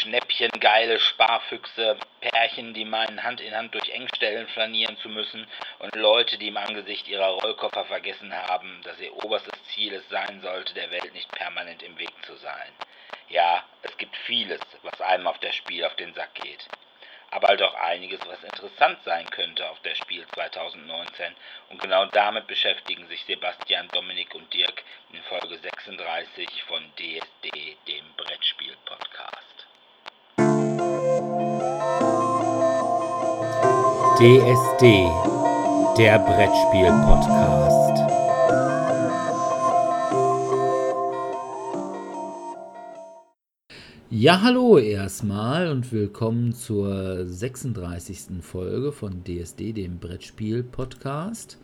Schnäppchengeile Sparfüchse, Pärchen, die meinen Hand in Hand durch Engstellen flanieren zu müssen und Leute, die im Angesicht ihrer Rollkoffer vergessen haben, dass ihr oberstes Ziel es sein sollte, der Welt nicht permanent im Weg zu sein. Ja, es gibt vieles, was einem auf der Spiel auf den Sack geht aber halt auch einiges, was interessant sein könnte auf der Spiel 2019. Und genau damit beschäftigen sich Sebastian, Dominik und Dirk in Folge 36 von DSD, dem Brettspiel-Podcast. DSD, der Brettspiel-Podcast. Ja, hallo erstmal und willkommen zur 36. Folge von DSD, dem Brettspiel-Podcast.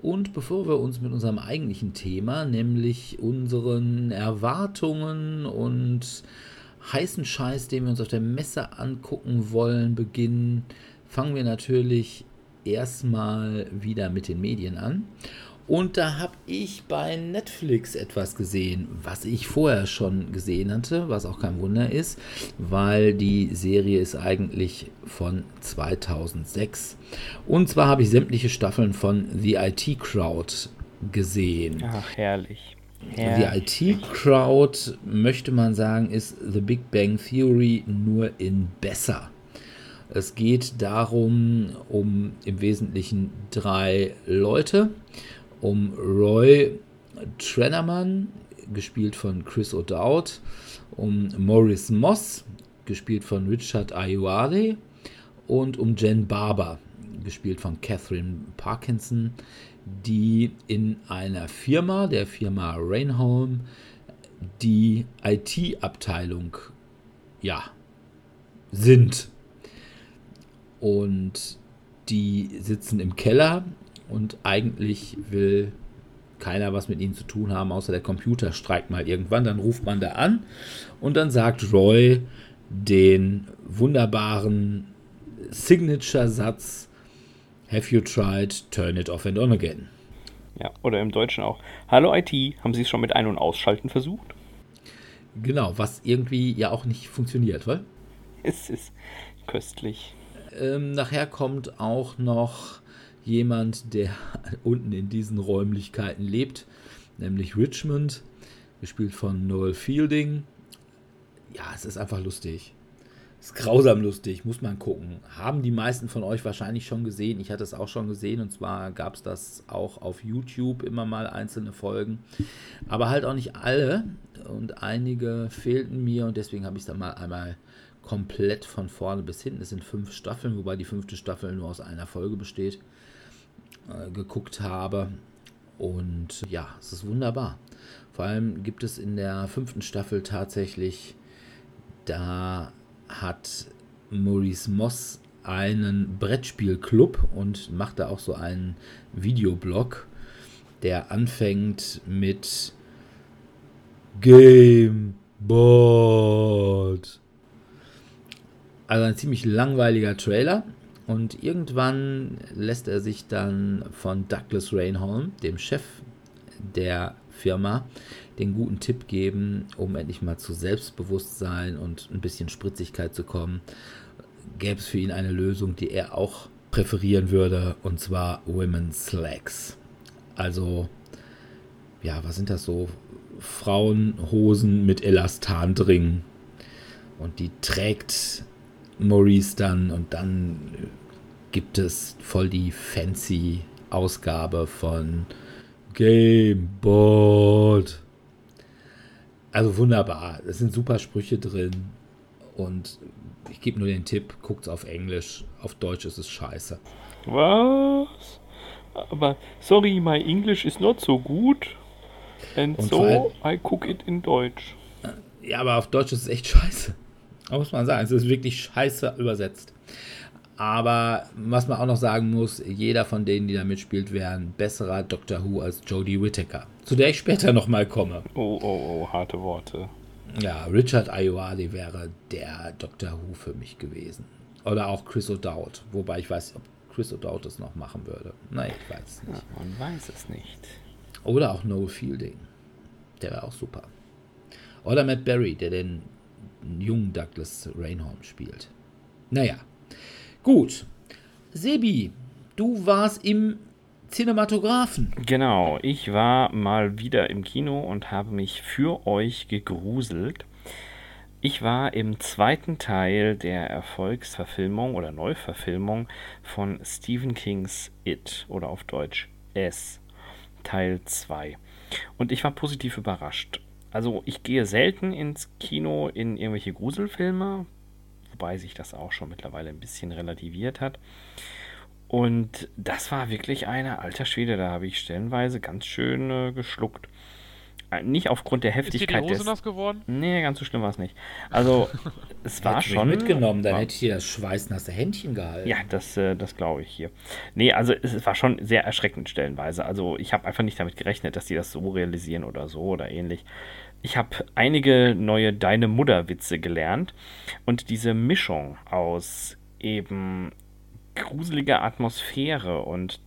Und bevor wir uns mit unserem eigentlichen Thema, nämlich unseren Erwartungen und heißen Scheiß, den wir uns auf der Messe angucken wollen, beginnen, fangen wir natürlich erstmal wieder mit den Medien an. Und da habe ich bei Netflix etwas gesehen, was ich vorher schon gesehen hatte, was auch kein Wunder ist, weil die Serie ist eigentlich von 2006. Und zwar habe ich sämtliche Staffeln von The IT Crowd gesehen. Ach, herrlich. herrlich. Die IT Crowd, möchte man sagen, ist The Big Bang Theory nur in besser. Es geht darum, um im Wesentlichen drei Leute. Um Roy Trennerman, gespielt von Chris O'Dowd, um Maurice Moss, gespielt von Richard Ayoade, und um Jen Barber, gespielt von Catherine Parkinson, die in einer Firma, der Firma Rainholm, die IT-Abteilung, ja, sind. Und die sitzen im Keller und eigentlich will keiner was mit ihnen zu tun haben, außer der Computer streikt mal irgendwann. Dann ruft man da an und dann sagt Roy den wunderbaren Signature-Satz: Have you tried? Turn it off and on again. Ja, oder im Deutschen auch: Hallo IT, haben Sie es schon mit Ein- und Ausschalten versucht? Genau, was irgendwie ja auch nicht funktioniert, weil? Es ist köstlich. Ähm, nachher kommt auch noch jemand, der unten in diesen Räumlichkeiten lebt, nämlich Richmond, gespielt von Noel Fielding. Ja, es ist einfach lustig. Es ist grausam lustig, muss man gucken. Haben die meisten von euch wahrscheinlich schon gesehen. Ich hatte es auch schon gesehen und zwar gab es das auch auf YouTube immer mal einzelne Folgen. Aber halt auch nicht alle und einige fehlten mir und deswegen habe ich es dann mal einmal komplett von vorne bis hinten. Es sind fünf Staffeln, wobei die fünfte Staffel nur aus einer Folge besteht äh, geguckt habe. Und ja, es ist wunderbar. Vor allem gibt es in der fünften Staffel tatsächlich, da hat Maurice Moss einen Brettspielclub und macht da auch so einen Videoblog, der anfängt mit Game Board. Also ein ziemlich langweiliger Trailer, und irgendwann lässt er sich dann von Douglas Rainholm, dem Chef der Firma, den guten Tipp geben, um endlich mal zu Selbstbewusstsein und ein bisschen Spritzigkeit zu kommen. Gäbe es für ihn eine Lösung, die er auch präferieren würde, und zwar Women's Slacks. Also, ja, was sind das so? Frauenhosen mit Elastan. Und die trägt Maurice dann und dann gibt es voll die fancy Ausgabe von Gameboard. Also wunderbar. Es sind super Sprüche drin. Und ich gebe nur den Tipp, guckt es auf Englisch. Auf Deutsch ist es scheiße. Was? Aber sorry, my English is not so good. And Und so I cook it in Deutsch. Ja, aber auf Deutsch ist es echt scheiße. Muss man sagen. Es ist wirklich scheiße übersetzt. Aber was man auch noch sagen muss, jeder von denen, die da mitspielt, wäre ein besserer Doctor Who als Jodie Whittaker. Zu der ich später nochmal komme. Oh, oh, oh, harte Worte. Ja, Richard Ayoade wäre der Doctor Who für mich gewesen. Oder auch Chris O'Dowd. Wobei ich weiß, ob Chris O'Dowd das noch machen würde. Nein, ich weiß es nicht. Ja, man weiß es nicht. Oder auch Noel Fielding. Der wäre auch super. Oder Matt Berry, der den einen jungen Douglas Reinholm spielt. Naja, gut. Sebi, du warst im Cinematografen. Genau, ich war mal wieder im Kino und habe mich für euch gegruselt. Ich war im zweiten Teil der Erfolgsverfilmung oder Neuverfilmung von Stephen Kings It oder auf Deutsch S, Teil 2. Und ich war positiv überrascht. Also ich gehe selten ins Kino in irgendwelche Gruselfilme, wobei sich das auch schon mittlerweile ein bisschen relativiert hat. Und das war wirklich eine alter Schwede, da habe ich stellenweise ganz schön äh, geschluckt. Äh, nicht aufgrund der Heftigkeit Ist dir die Hose des. nass geworden? Nee, ganz so schlimm war es nicht. Also, es war Hätte mich schon. mitgenommen, dann war, hätte ich dir das schweißnasse Händchen gehalten. Ja, das, äh, das glaube ich hier. Nee, also es war schon sehr erschreckend stellenweise. Also ich habe einfach nicht damit gerechnet, dass die das so realisieren oder so oder ähnlich. Ich habe einige neue Deine Mutter-Witze gelernt und diese Mischung aus eben gruseliger Atmosphäre und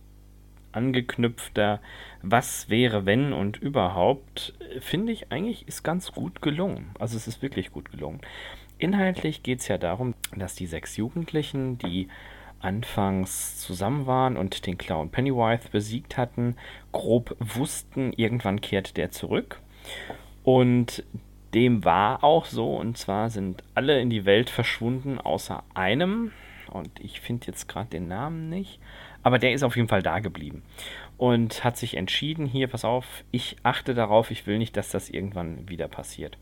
angeknüpfter Was wäre wenn und überhaupt, finde ich eigentlich ist ganz gut gelungen. Also es ist wirklich gut gelungen. Inhaltlich geht es ja darum, dass die sechs Jugendlichen, die anfangs zusammen waren und den Clown Pennywise besiegt hatten, grob wussten, irgendwann kehrt der zurück. Und dem war auch so, und zwar sind alle in die Welt verschwunden, außer einem. Und ich finde jetzt gerade den Namen nicht. Aber der ist auf jeden Fall da geblieben. Und hat sich entschieden, hier, pass auf, ich achte darauf, ich will nicht, dass das irgendwann wieder passiert.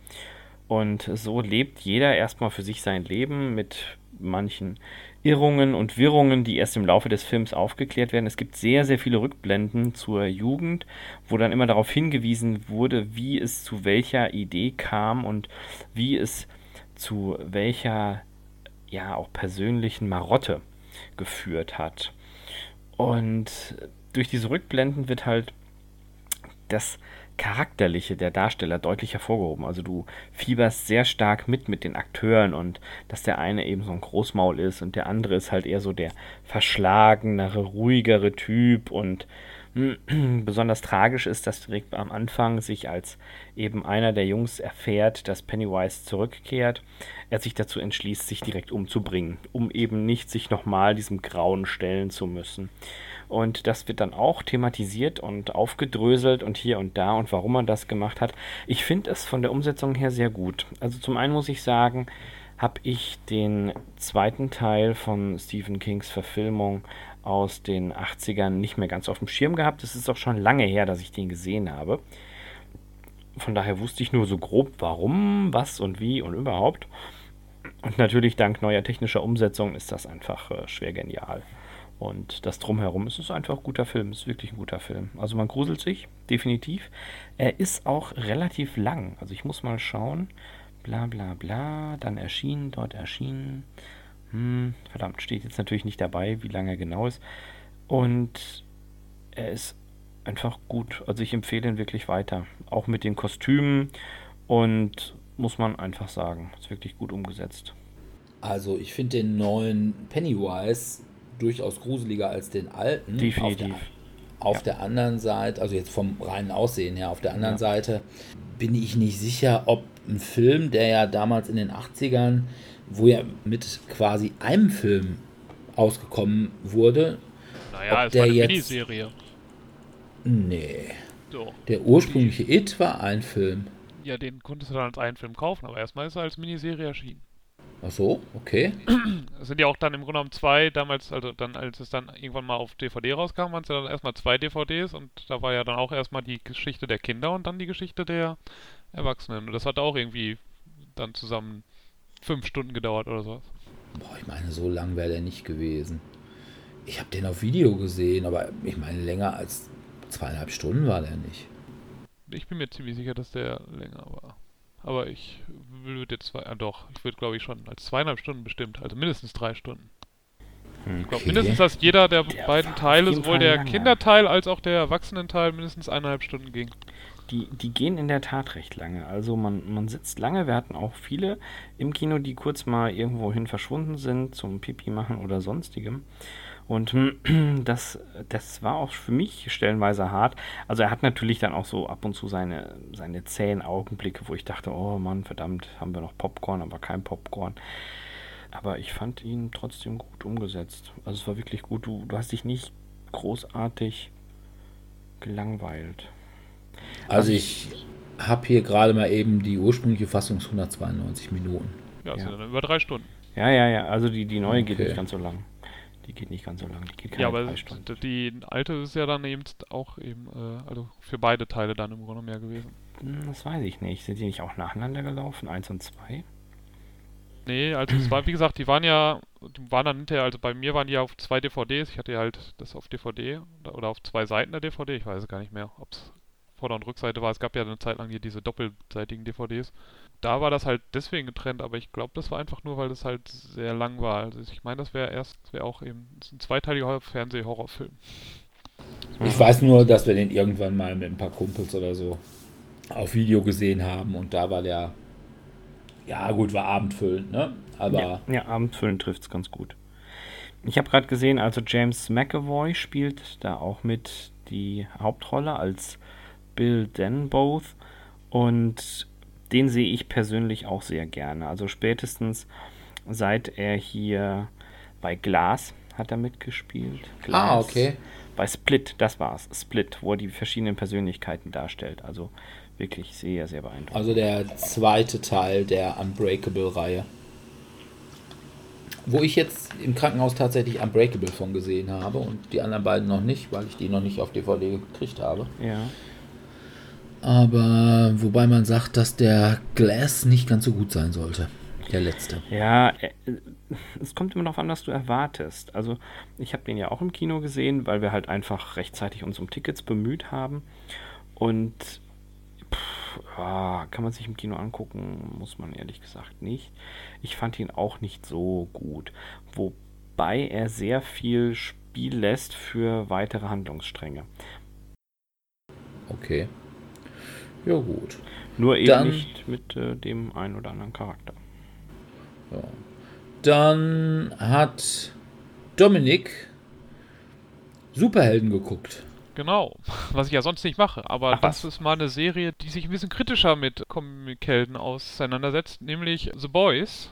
Und so lebt jeder erstmal für sich sein Leben mit manchen Irrungen und Wirrungen, die erst im Laufe des Films aufgeklärt werden. Es gibt sehr, sehr viele Rückblenden zur Jugend, wo dann immer darauf hingewiesen wurde, wie es zu welcher Idee kam und wie es zu welcher, ja, auch persönlichen Marotte geführt hat. Und durch diese Rückblenden wird halt das Charakterliche der Darsteller deutlich hervorgehoben. Also du fieberst sehr stark mit mit den Akteuren und dass der eine eben so ein Großmaul ist und der andere ist halt eher so der verschlagenere, ruhigere Typ und besonders tragisch ist, dass direkt am Anfang sich als eben einer der Jungs erfährt, dass Pennywise zurückkehrt, er sich dazu entschließt, sich direkt umzubringen, um eben nicht sich nochmal diesem Grauen stellen zu müssen. Und das wird dann auch thematisiert und aufgedröselt und hier und da und warum man das gemacht hat. Ich finde es von der Umsetzung her sehr gut. Also zum einen muss ich sagen, habe ich den zweiten Teil von Stephen Kings Verfilmung aus den 80ern nicht mehr ganz auf dem Schirm gehabt. Es ist auch schon lange her, dass ich den gesehen habe. Von daher wusste ich nur so grob, warum, was und wie und überhaupt. Und natürlich dank neuer technischer Umsetzung ist das einfach äh, schwer genial. Und das drumherum ist es einfach ein guter Film, ist wirklich ein guter Film. Also man gruselt sich, definitiv. Er ist auch relativ lang. Also ich muss mal schauen. Bla bla bla. Dann erschienen, dort erschienen. Hm, verdammt, steht jetzt natürlich nicht dabei, wie lange er genau ist. Und er ist einfach gut. Also ich empfehle ihn wirklich weiter. Auch mit den Kostümen und muss man einfach sagen, ist wirklich gut umgesetzt. Also ich finde den neuen Pennywise durchaus gruseliger als den alten. Definitiv. Auf der, auf ja. der anderen Seite, also jetzt vom reinen Aussehen her, auf der anderen ja. Seite bin ich nicht sicher, ob ein Film, der ja damals in den 80ern, wo ja mit quasi einem Film ausgekommen wurde, naja, es war eine jetzt, Miniserie. Nee. So. Der ursprüngliche Die, It war ein Film. Ja, den konntest du dann als einen Film kaufen, aber erstmal ist er als Miniserie erschienen. Ach so, okay. Es sind ja auch dann im Grunde genommen zwei, damals, also dann, als es dann irgendwann mal auf DVD rauskam, waren es ja dann erstmal zwei DVDs und da war ja dann auch erstmal die Geschichte der Kinder und dann die Geschichte der Erwachsenen. Und das hat auch irgendwie dann zusammen fünf Stunden gedauert oder sowas. Boah, ich meine, so lang wäre der nicht gewesen. Ich habe den auf Video gesehen, aber ich meine, länger als zweieinhalb Stunden war der nicht. Ich bin mir ziemlich sicher, dass der länger war. Aber ich würde jetzt zwei, ah doch, ich würde glaube ich schon als zweieinhalb Stunden bestimmt, also mindestens drei Stunden. Okay. Ich glaube mindestens, dass jeder der, der beiden Teile, sowohl der lange. Kinderteil als auch der Erwachsenenteil, mindestens eineinhalb Stunden ging. Die, die gehen in der Tat recht lange. Also man, man sitzt lange. Wir hatten auch viele im Kino, die kurz mal irgendwohin verschwunden sind, zum Pipi machen oder sonstigem. Und das, das war auch für mich stellenweise hart. Also er hat natürlich dann auch so ab und zu seine, seine zähen Augenblicke, wo ich dachte, oh Mann, verdammt, haben wir noch Popcorn, aber kein Popcorn. Aber ich fand ihn trotzdem gut umgesetzt. Also es war wirklich gut. Du, du hast dich nicht großartig gelangweilt. Also ich habe hier gerade mal eben die ursprüngliche Fassung 192 Minuten. Ja, also ja. über drei Stunden. Ja, ja, ja. Also die, die neue okay. geht nicht ganz so lang. Die geht nicht ganz so lang. Die geht keine ja, aber drei Stunden. die alte ist ja dann eben auch eben, äh, also für beide Teile dann im Grunde mehr gewesen. Hm, das weiß ich nicht. Sind die nicht auch nacheinander gelaufen? Eins und zwei? Nee, also es war, wie gesagt, die waren ja, die waren dann hinterher, also bei mir waren die auf zwei DVDs. Ich hatte ja halt das auf DVD oder auf zwei Seiten der DVD. Ich weiß es gar nicht mehr, ob es Vorder- und Rückseite war. Es gab ja eine Zeit lang hier diese doppelseitigen DVDs. Da war das halt deswegen getrennt, aber ich glaube, das war einfach nur, weil das halt sehr lang war. Also ich meine, das wäre erst, das wäre auch eben das ist ein zweiteiliger Fernseh-Horrorfilm. Ich weiß nur, dass wir den irgendwann mal mit ein paar Kumpels oder so auf Video gesehen haben und da war der, ja gut, war abendfüllend, ne? Aber ja, ja abendfüllend trifft es ganz gut. Ich habe gerade gesehen, also James McAvoy spielt da auch mit die Hauptrolle als Bill Denboth und den sehe ich persönlich auch sehr gerne. Also spätestens seit er hier bei Glass hat er mitgespielt. Ah, Glass. Ah, okay. Bei Split, das war's. Split, wo er die verschiedenen Persönlichkeiten darstellt. Also wirklich sehr, sehr beeindruckend. Also der zweite Teil der Unbreakable-Reihe. Wo ich jetzt im Krankenhaus tatsächlich Unbreakable von gesehen habe und die anderen beiden noch nicht, weil ich die noch nicht auf DVD gekriegt habe. Ja. Aber wobei man sagt, dass der Glass nicht ganz so gut sein sollte. Der letzte. Ja, äh, es kommt immer darauf an, was du erwartest. Also, ich habe den ja auch im Kino gesehen, weil wir halt einfach rechtzeitig uns um Tickets bemüht haben. Und pff, ja, kann man sich im Kino angucken, muss man ehrlich gesagt nicht. Ich fand ihn auch nicht so gut. Wobei er sehr viel Spiel lässt für weitere Handlungsstränge. Okay. Ja, gut. Nur eben Dann, nicht mit äh, dem einen oder anderen Charakter. Ja. Dann hat Dominik Superhelden geguckt. Genau, was ich ja sonst nicht mache. Aber Ach, das ist mal eine Serie, die sich ein bisschen kritischer mit Comic-Helden auseinandersetzt, nämlich The Boys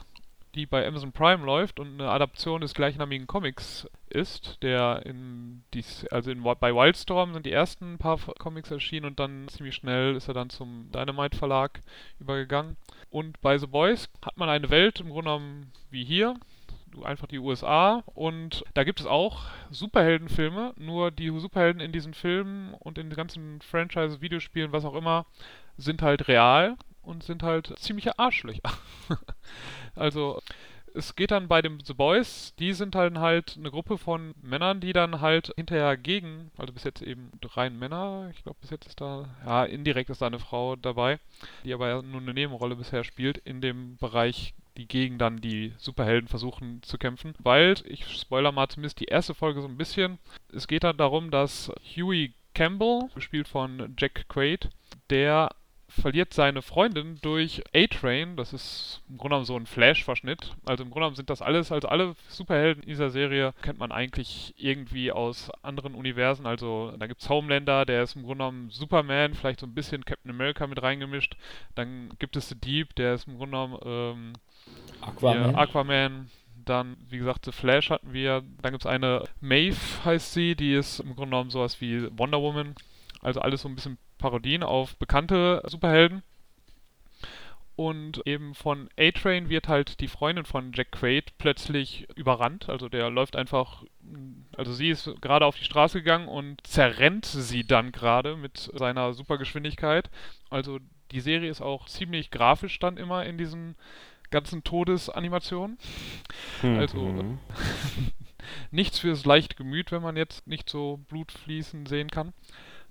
die bei Amazon Prime läuft und eine Adaption des gleichnamigen Comics ist, der in dies, also in, bei Wildstorm sind die ersten paar Comics erschienen und dann ziemlich schnell ist er dann zum Dynamite Verlag übergegangen. Und bei The Boys hat man eine Welt im Grunde genommen wie hier, einfach die USA und da gibt es auch Superheldenfilme, nur die Superhelden in diesen Filmen und in den ganzen Franchise, Videospielen, was auch immer, sind halt real und sind halt ziemliche Arschlöcher. also es geht dann bei den The Boys, die sind dann halt eine Gruppe von Männern, die dann halt hinterher gegen, also bis jetzt eben rein Männer, ich glaube bis jetzt ist da, ja, indirekt ist da eine Frau dabei, die aber nur eine Nebenrolle bisher spielt in dem Bereich, die gegen dann die Superhelden versuchen zu kämpfen. Weil, ich spoiler mal zumindest die erste Folge so ein bisschen, es geht dann darum, dass Huey Campbell, gespielt von Jack Quaid, der verliert seine Freundin durch A-Train. Das ist im Grunde genommen so ein Flash-Verschnitt. Also im Grunde genommen sind das alles, also alle Superhelden in dieser Serie kennt man eigentlich irgendwie aus anderen Universen. Also da gibt es Homelander, der ist im Grunde genommen Superman, vielleicht so ein bisschen Captain America mit reingemischt. Dann gibt es The Deep, der ist im Grunde genommen ähm, Aquaman. Aquaman. Dann, wie gesagt, The Flash hatten wir. Dann gibt es eine Maeve, heißt sie, die ist im Grunde genommen sowas wie Wonder Woman. Also alles so ein bisschen Parodien auf bekannte Superhelden. Und eben von A-Train wird halt die Freundin von Jack Quaid plötzlich überrannt. Also der läuft einfach, also sie ist gerade auf die Straße gegangen und zerrennt sie dann gerade mit seiner Supergeschwindigkeit. Also die Serie ist auch ziemlich grafisch dann immer in diesen ganzen Todesanimationen. Mhm. Also nichts fürs leichte Gemüt, wenn man jetzt nicht so Blut fließen sehen kann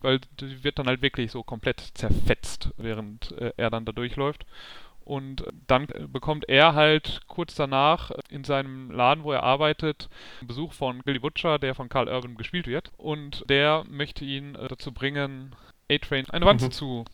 weil die wird dann halt wirklich so komplett zerfetzt, während äh, er dann da durchläuft. Und dann bekommt er halt kurz danach in seinem Laden, wo er arbeitet, Besuch von Billy Butcher, der von Carl Urban gespielt wird. Und der möchte ihn äh, dazu bringen, A-Train eine Wanze mhm. zu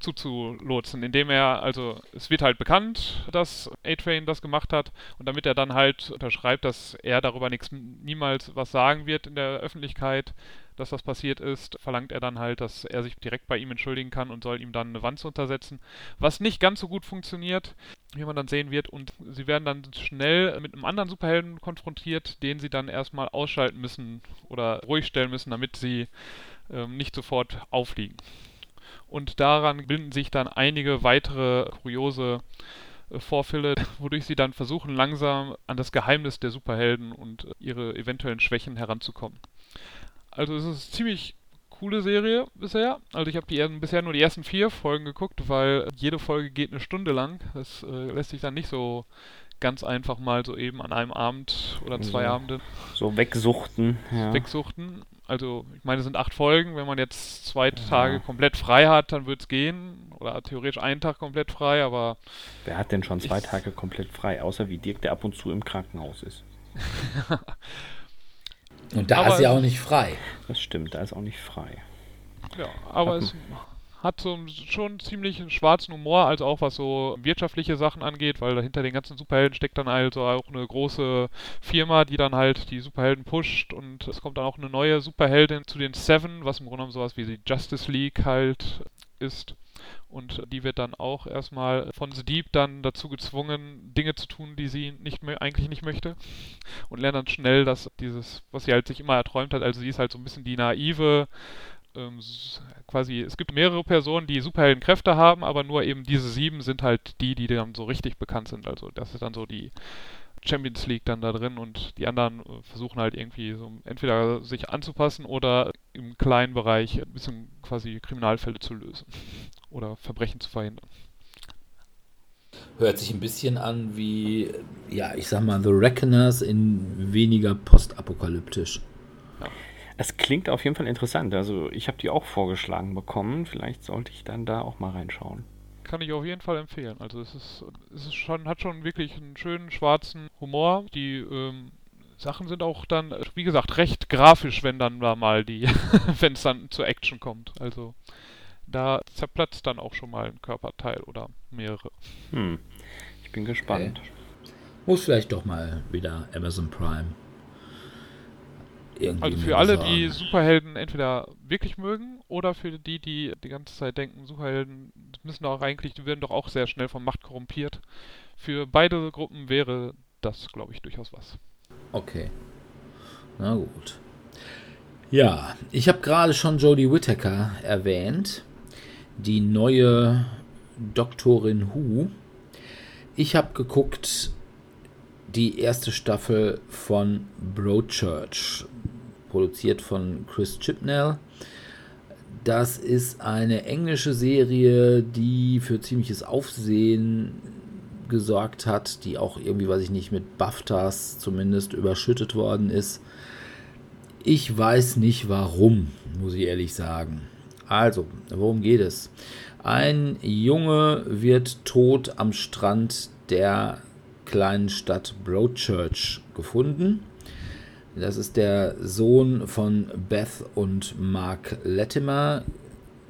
zuzulotsen, indem er, also es wird halt bekannt, dass A-Train das gemacht hat und damit er dann halt unterschreibt, dass er darüber nichts niemals was sagen wird in der Öffentlichkeit, dass das passiert ist, verlangt er dann halt, dass er sich direkt bei ihm entschuldigen kann und soll ihm dann eine Wand untersetzen, was nicht ganz so gut funktioniert, wie man dann sehen wird. Und sie werden dann schnell mit einem anderen Superhelden konfrontiert, den sie dann erstmal ausschalten müssen oder ruhig stellen müssen, damit sie ähm, nicht sofort aufliegen und daran binden sich dann einige weitere kuriose äh, Vorfälle, wodurch sie dann versuchen, langsam an das Geheimnis der Superhelden und ihre eventuellen Schwächen heranzukommen. Also es ist eine ziemlich coole Serie bisher. Also ich habe die ersten, bisher nur die ersten vier Folgen geguckt, weil jede Folge geht eine Stunde lang. Das äh, lässt sich dann nicht so ganz einfach mal so eben an einem Abend oder zwei so, Abenden so wegsuchten. Ja. Wegsuchten. Also, ich meine, es sind acht Folgen. Wenn man jetzt zwei ja. Tage komplett frei hat, dann wird es gehen. Oder theoretisch einen Tag komplett frei, aber. Wer hat denn schon zwei Tage komplett frei? Außer wie Dirk, der ab und zu im Krankenhaus ist. und da aber ist ja auch nicht frei. Das stimmt, da ist auch nicht frei. Ja, aber es hat so schon ziemlich einen schwarzen Humor, also auch was so wirtschaftliche Sachen angeht, weil hinter den ganzen Superhelden steckt dann also auch eine große Firma, die dann halt die Superhelden pusht und es kommt dann auch eine neue Superheldin zu den Seven, was im Grunde genommen sowas wie die Justice League halt ist. Und die wird dann auch erstmal von The Deep dann dazu gezwungen, Dinge zu tun, die sie nicht mehr, eigentlich nicht möchte. Und lernt dann schnell, dass dieses, was sie halt sich immer erträumt hat, also sie ist halt so ein bisschen die naive, ähm, quasi, es gibt mehrere Personen, die Superheldenkräfte haben, aber nur eben diese sieben sind halt die, die dann so richtig bekannt sind. Also das ist dann so die Champions League dann da drin und die anderen äh, versuchen halt irgendwie so entweder sich anzupassen oder im kleinen Bereich ein bisschen quasi Kriminalfälle zu lösen oder Verbrechen zu verhindern. Hört sich ein bisschen an wie, ja, ich sag mal, The Reckoners in weniger postapokalyptisch. Es klingt auf jeden Fall interessant. Also ich habe die auch vorgeschlagen bekommen. Vielleicht sollte ich dann da auch mal reinschauen. Kann ich auf jeden Fall empfehlen. Also es ist, es ist schon, hat schon wirklich einen schönen schwarzen Humor. Die ähm, Sachen sind auch dann, wie gesagt, recht grafisch, wenn dann da mal die, wenn es dann zur Action kommt. Also da zerplatzt dann auch schon mal ein Körperteil oder mehrere. Hm. Ich bin gespannt. Okay. Muss vielleicht doch mal wieder Amazon Prime irgendwie. Also für alle, sagen. die Superhelden entweder wirklich mögen oder für die, die die ganze Zeit denken, Superhelden müssen doch eigentlich, die werden doch auch sehr schnell von Macht korrumpiert. Für beide Gruppen wäre das, glaube ich, durchaus was. Okay. Na gut. Ja, ich habe gerade schon Jodie Whittaker erwähnt, die neue Doktorin Who. Ich habe geguckt die erste Staffel von Broadchurch produziert von Chris Chipnell. Das ist eine englische Serie, die für ziemliches Aufsehen gesorgt hat, die auch irgendwie, weiß ich nicht, mit BAFTAs zumindest überschüttet worden ist. Ich weiß nicht warum, muss ich ehrlich sagen. Also, worum geht es? Ein Junge wird tot am Strand der kleinen Stadt Broadchurch gefunden. Das ist der Sohn von Beth und Mark Latimer,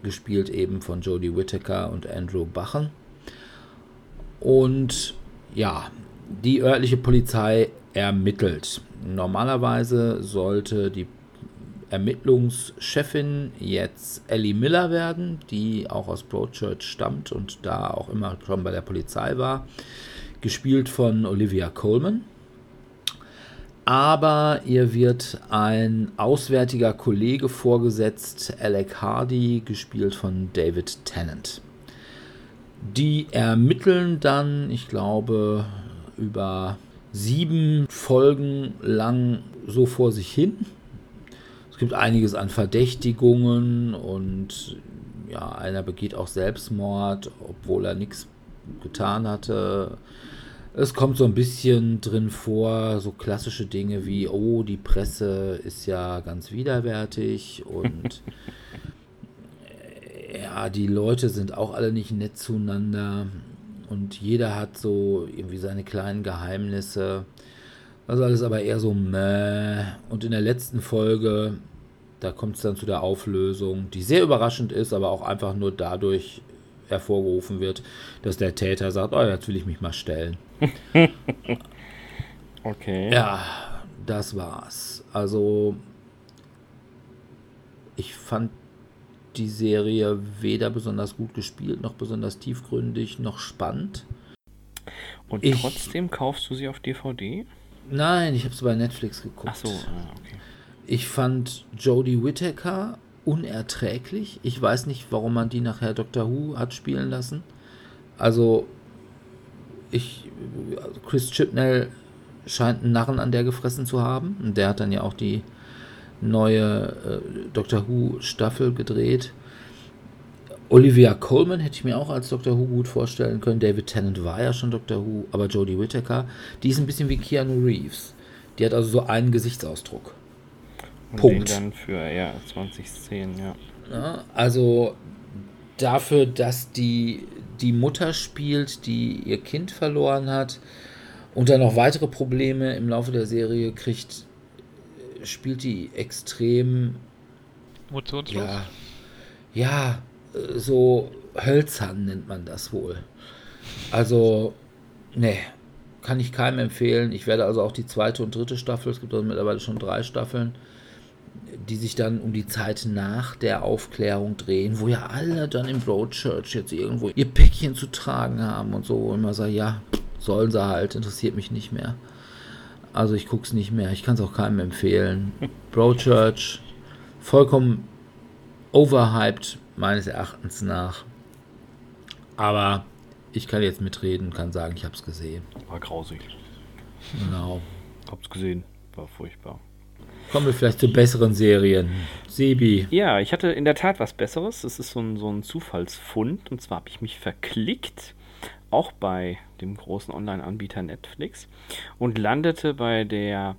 gespielt eben von Jodie Whittaker und Andrew Bachen. Und ja, die örtliche Polizei ermittelt. Normalerweise sollte die Ermittlungschefin jetzt Ellie Miller werden, die auch aus Broadchurch stammt und da auch immer schon bei der Polizei war, gespielt von Olivia Coleman aber ihr wird ein auswärtiger Kollege vorgesetzt, Alec Hardy, gespielt von David Tennant. Die ermitteln dann, ich glaube, über sieben Folgen lang so vor sich hin. Es gibt einiges an Verdächtigungen und ja, einer begeht auch Selbstmord, obwohl er nichts getan hatte. Es kommt so ein bisschen drin vor, so klassische Dinge wie, oh, die Presse ist ja ganz widerwärtig und ja, die Leute sind auch alle nicht nett zueinander und jeder hat so irgendwie seine kleinen Geheimnisse. Das ist alles aber eher so meh. Und in der letzten Folge, da kommt es dann zu der Auflösung, die sehr überraschend ist, aber auch einfach nur dadurch hervorgerufen wird, dass der Täter sagt, oh, jetzt will ich mich mal stellen. okay. Ja, das war's. Also, ich fand die Serie weder besonders gut gespielt, noch besonders tiefgründig, noch spannend. Und ich, trotzdem kaufst du sie auf DVD? Nein, ich habe sie bei Netflix geguckt. Ach so, ah, okay. Ich fand Jodie Whittaker unerträglich. Ich weiß nicht, warum man die nachher Doctor Who hat spielen lassen. Also, ich, Chris Chibnall scheint einen Narren an der gefressen zu haben. Und der hat dann ja auch die neue äh, Doctor Who Staffel gedreht. Olivia Coleman hätte ich mir auch als Doctor Who gut vorstellen können. David Tennant war ja schon Doctor Who, aber Jodie Whittaker, die ist ein bisschen wie Keanu Reeves. Die hat also so einen Gesichtsausdruck. Und Punkt. dann für ja, 20 Szenen, ja. ja. Also dafür, dass die die Mutter spielt, die ihr Kind verloren hat und dann noch weitere Probleme im Laufe der Serie kriegt, spielt die extrem emotionslos. Ja, ja, so hölzern nennt man das wohl. Also, nee, kann ich keinem empfehlen. Ich werde also auch die zweite und dritte Staffel, es gibt also mittlerweile schon drei Staffeln, die sich dann um die Zeit nach der Aufklärung drehen, wo ja alle dann im Broadchurch jetzt irgendwo ihr Päckchen zu tragen haben und so, wo immer sagen, ja, sollen sie halt, interessiert mich nicht mehr. Also ich gucke es nicht mehr, ich kann es auch keinem empfehlen. Broadchurch, vollkommen overhyped meines Erachtens nach. Aber ich kann jetzt mitreden, kann sagen, ich habe es gesehen. War grausig. Genau. Hab's gesehen, war furchtbar. Kommen wir vielleicht zu besseren Serien. Sebi. Ja, ich hatte in der Tat was Besseres. Das ist so ein, so ein Zufallsfund. Und zwar habe ich mich verklickt, auch bei dem großen Online-Anbieter Netflix, und landete bei der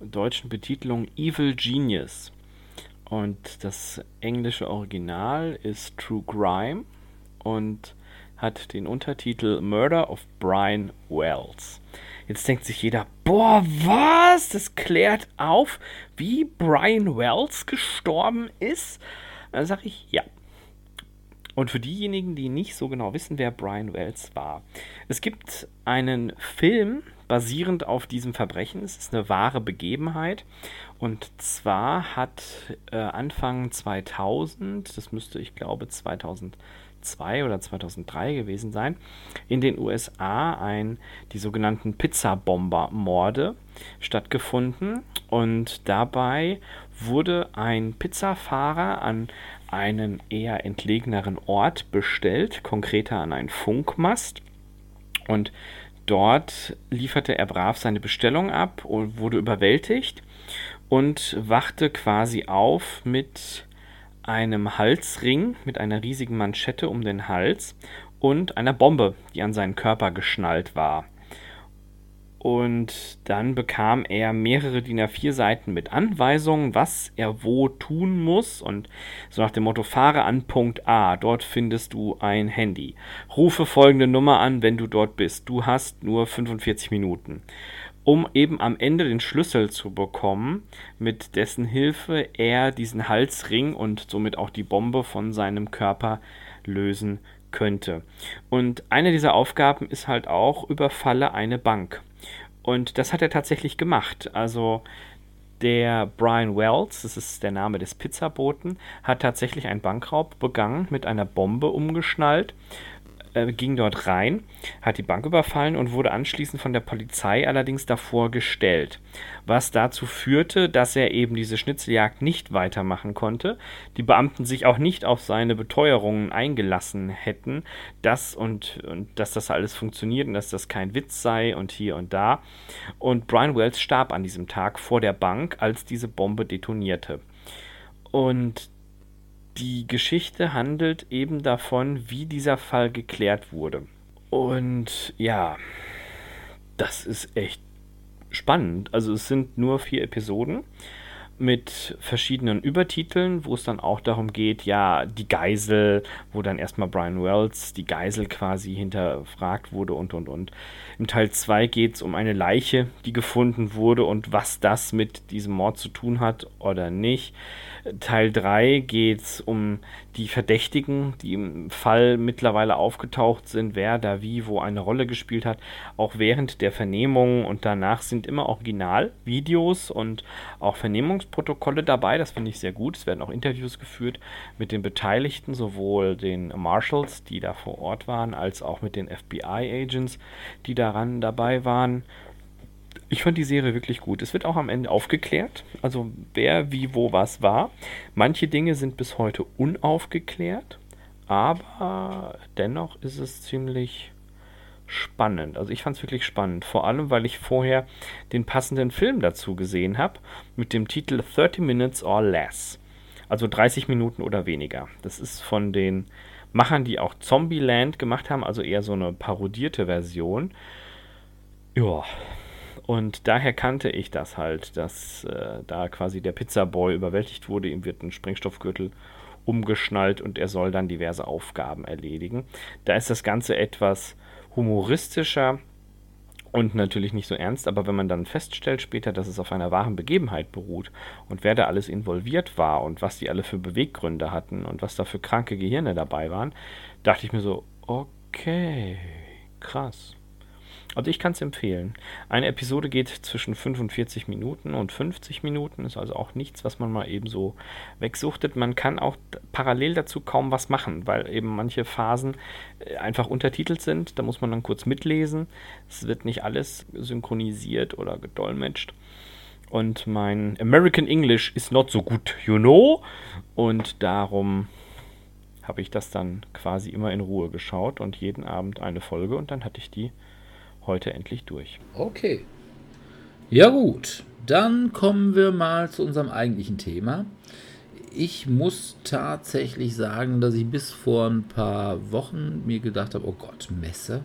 deutschen Betitelung Evil Genius. Und das englische Original ist True Crime und hat den Untertitel Murder of Brian Wells. Jetzt denkt sich jeder, boah, was? Das klärt auf, wie Brian Wells gestorben ist. Dann sage ich, ja. Und für diejenigen, die nicht so genau wissen, wer Brian Wells war. Es gibt einen Film basierend auf diesem Verbrechen. Es ist eine wahre Begebenheit. Und zwar hat äh, Anfang 2000, das müsste ich glaube 2000 2002 oder 2003 gewesen sein, in den USA ein, die sogenannten Pizzabomber-Morde stattgefunden. Und dabei wurde ein Pizzafahrer an einen eher entlegeneren Ort bestellt, konkreter an einen Funkmast. Und dort lieferte er brav seine Bestellung ab und wurde überwältigt und wachte quasi auf mit einem Halsring mit einer riesigen Manschette um den Hals und einer Bombe, die an seinen Körper geschnallt war. Und dann bekam er mehrere DIN A4 Seiten mit Anweisungen, was er wo tun muss. Und so nach dem Motto, fahre an Punkt A, dort findest du ein Handy. Rufe folgende Nummer an, wenn du dort bist. Du hast nur 45 Minuten um eben am Ende den Schlüssel zu bekommen, mit dessen Hilfe er diesen Halsring und somit auch die Bombe von seinem Körper lösen könnte. Und eine dieser Aufgaben ist halt auch, überfalle eine Bank. Und das hat er tatsächlich gemacht. Also der Brian Wells, das ist der Name des Pizzaboten, hat tatsächlich einen Bankraub begangen, mit einer Bombe umgeschnallt äh, ging dort rein, hat die Bank überfallen und wurde anschließend von der Polizei allerdings davor gestellt. Was dazu führte, dass er eben diese Schnitzeljagd nicht weitermachen konnte, die Beamten sich auch nicht auf seine Beteuerungen eingelassen hätten, dass und, und dass das alles funktioniert und dass das kein Witz sei und hier und da. Und Brian Wells starb an diesem Tag vor der Bank, als diese Bombe detonierte. Und die Geschichte handelt eben davon, wie dieser Fall geklärt wurde. Und ja, das ist echt spannend. Also es sind nur vier Episoden. Mit verschiedenen Übertiteln, wo es dann auch darum geht, ja, die Geisel, wo dann erstmal Brian Wells die Geisel quasi hinterfragt wurde und und und. Im Teil 2 geht es um eine Leiche, die gefunden wurde und was das mit diesem Mord zu tun hat oder nicht. Teil 3 geht es um die Verdächtigen, die im Fall mittlerweile aufgetaucht sind, wer da wie wo eine Rolle gespielt hat. Auch während der Vernehmung und danach sind immer Originalvideos und auch Vernehmungsprotokolle dabei. Das finde ich sehr gut. Es werden auch Interviews geführt mit den Beteiligten, sowohl den Marshals, die da vor Ort waren, als auch mit den FBI-Agents, die daran dabei waren. Ich fand die Serie wirklich gut. Es wird auch am Ende aufgeklärt, also wer, wie, wo, was war. Manche Dinge sind bis heute unaufgeklärt, aber dennoch ist es ziemlich spannend. Also ich fand es wirklich spannend, vor allem weil ich vorher den passenden Film dazu gesehen habe mit dem Titel 30 Minutes or Less. Also 30 Minuten oder weniger. Das ist von den Machern, die auch Zombieland gemacht haben, also eher so eine parodierte Version. Ja, und daher kannte ich das halt, dass äh, da quasi der Pizzaboy überwältigt wurde, ihm wird ein Sprengstoffgürtel umgeschnallt und er soll dann diverse Aufgaben erledigen. Da ist das Ganze etwas humoristischer und natürlich nicht so ernst, aber wenn man dann feststellt später, dass es auf einer wahren Begebenheit beruht und wer da alles involviert war und was die alle für Beweggründe hatten und was da für kranke Gehirne dabei waren, dachte ich mir so, okay, krass. Also ich kann es empfehlen. Eine Episode geht zwischen 45 Minuten und 50 Minuten, ist also auch nichts, was man mal eben so wegsuchtet. Man kann auch parallel dazu kaum was machen, weil eben manche Phasen äh, einfach untertitelt sind. Da muss man dann kurz mitlesen. Es wird nicht alles synchronisiert oder gedolmetscht. Und mein American English ist not so gut, you know. Und darum habe ich das dann quasi immer in Ruhe geschaut und jeden Abend eine Folge und dann hatte ich die heute endlich durch. Okay. Ja gut, dann kommen wir mal zu unserem eigentlichen Thema. Ich muss tatsächlich sagen, dass ich bis vor ein paar Wochen mir gedacht habe, oh Gott, Messe,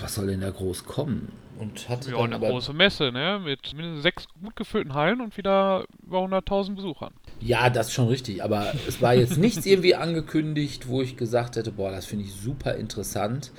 was soll denn da groß kommen? Und hatte ja, eine aber, große Messe, ne? Mit mindestens sechs gut gefüllten Hallen und wieder über 100.000 Besuchern. Ja, das ist schon richtig. Aber es war jetzt nichts irgendwie angekündigt, wo ich gesagt hätte, boah, das finde ich super interessant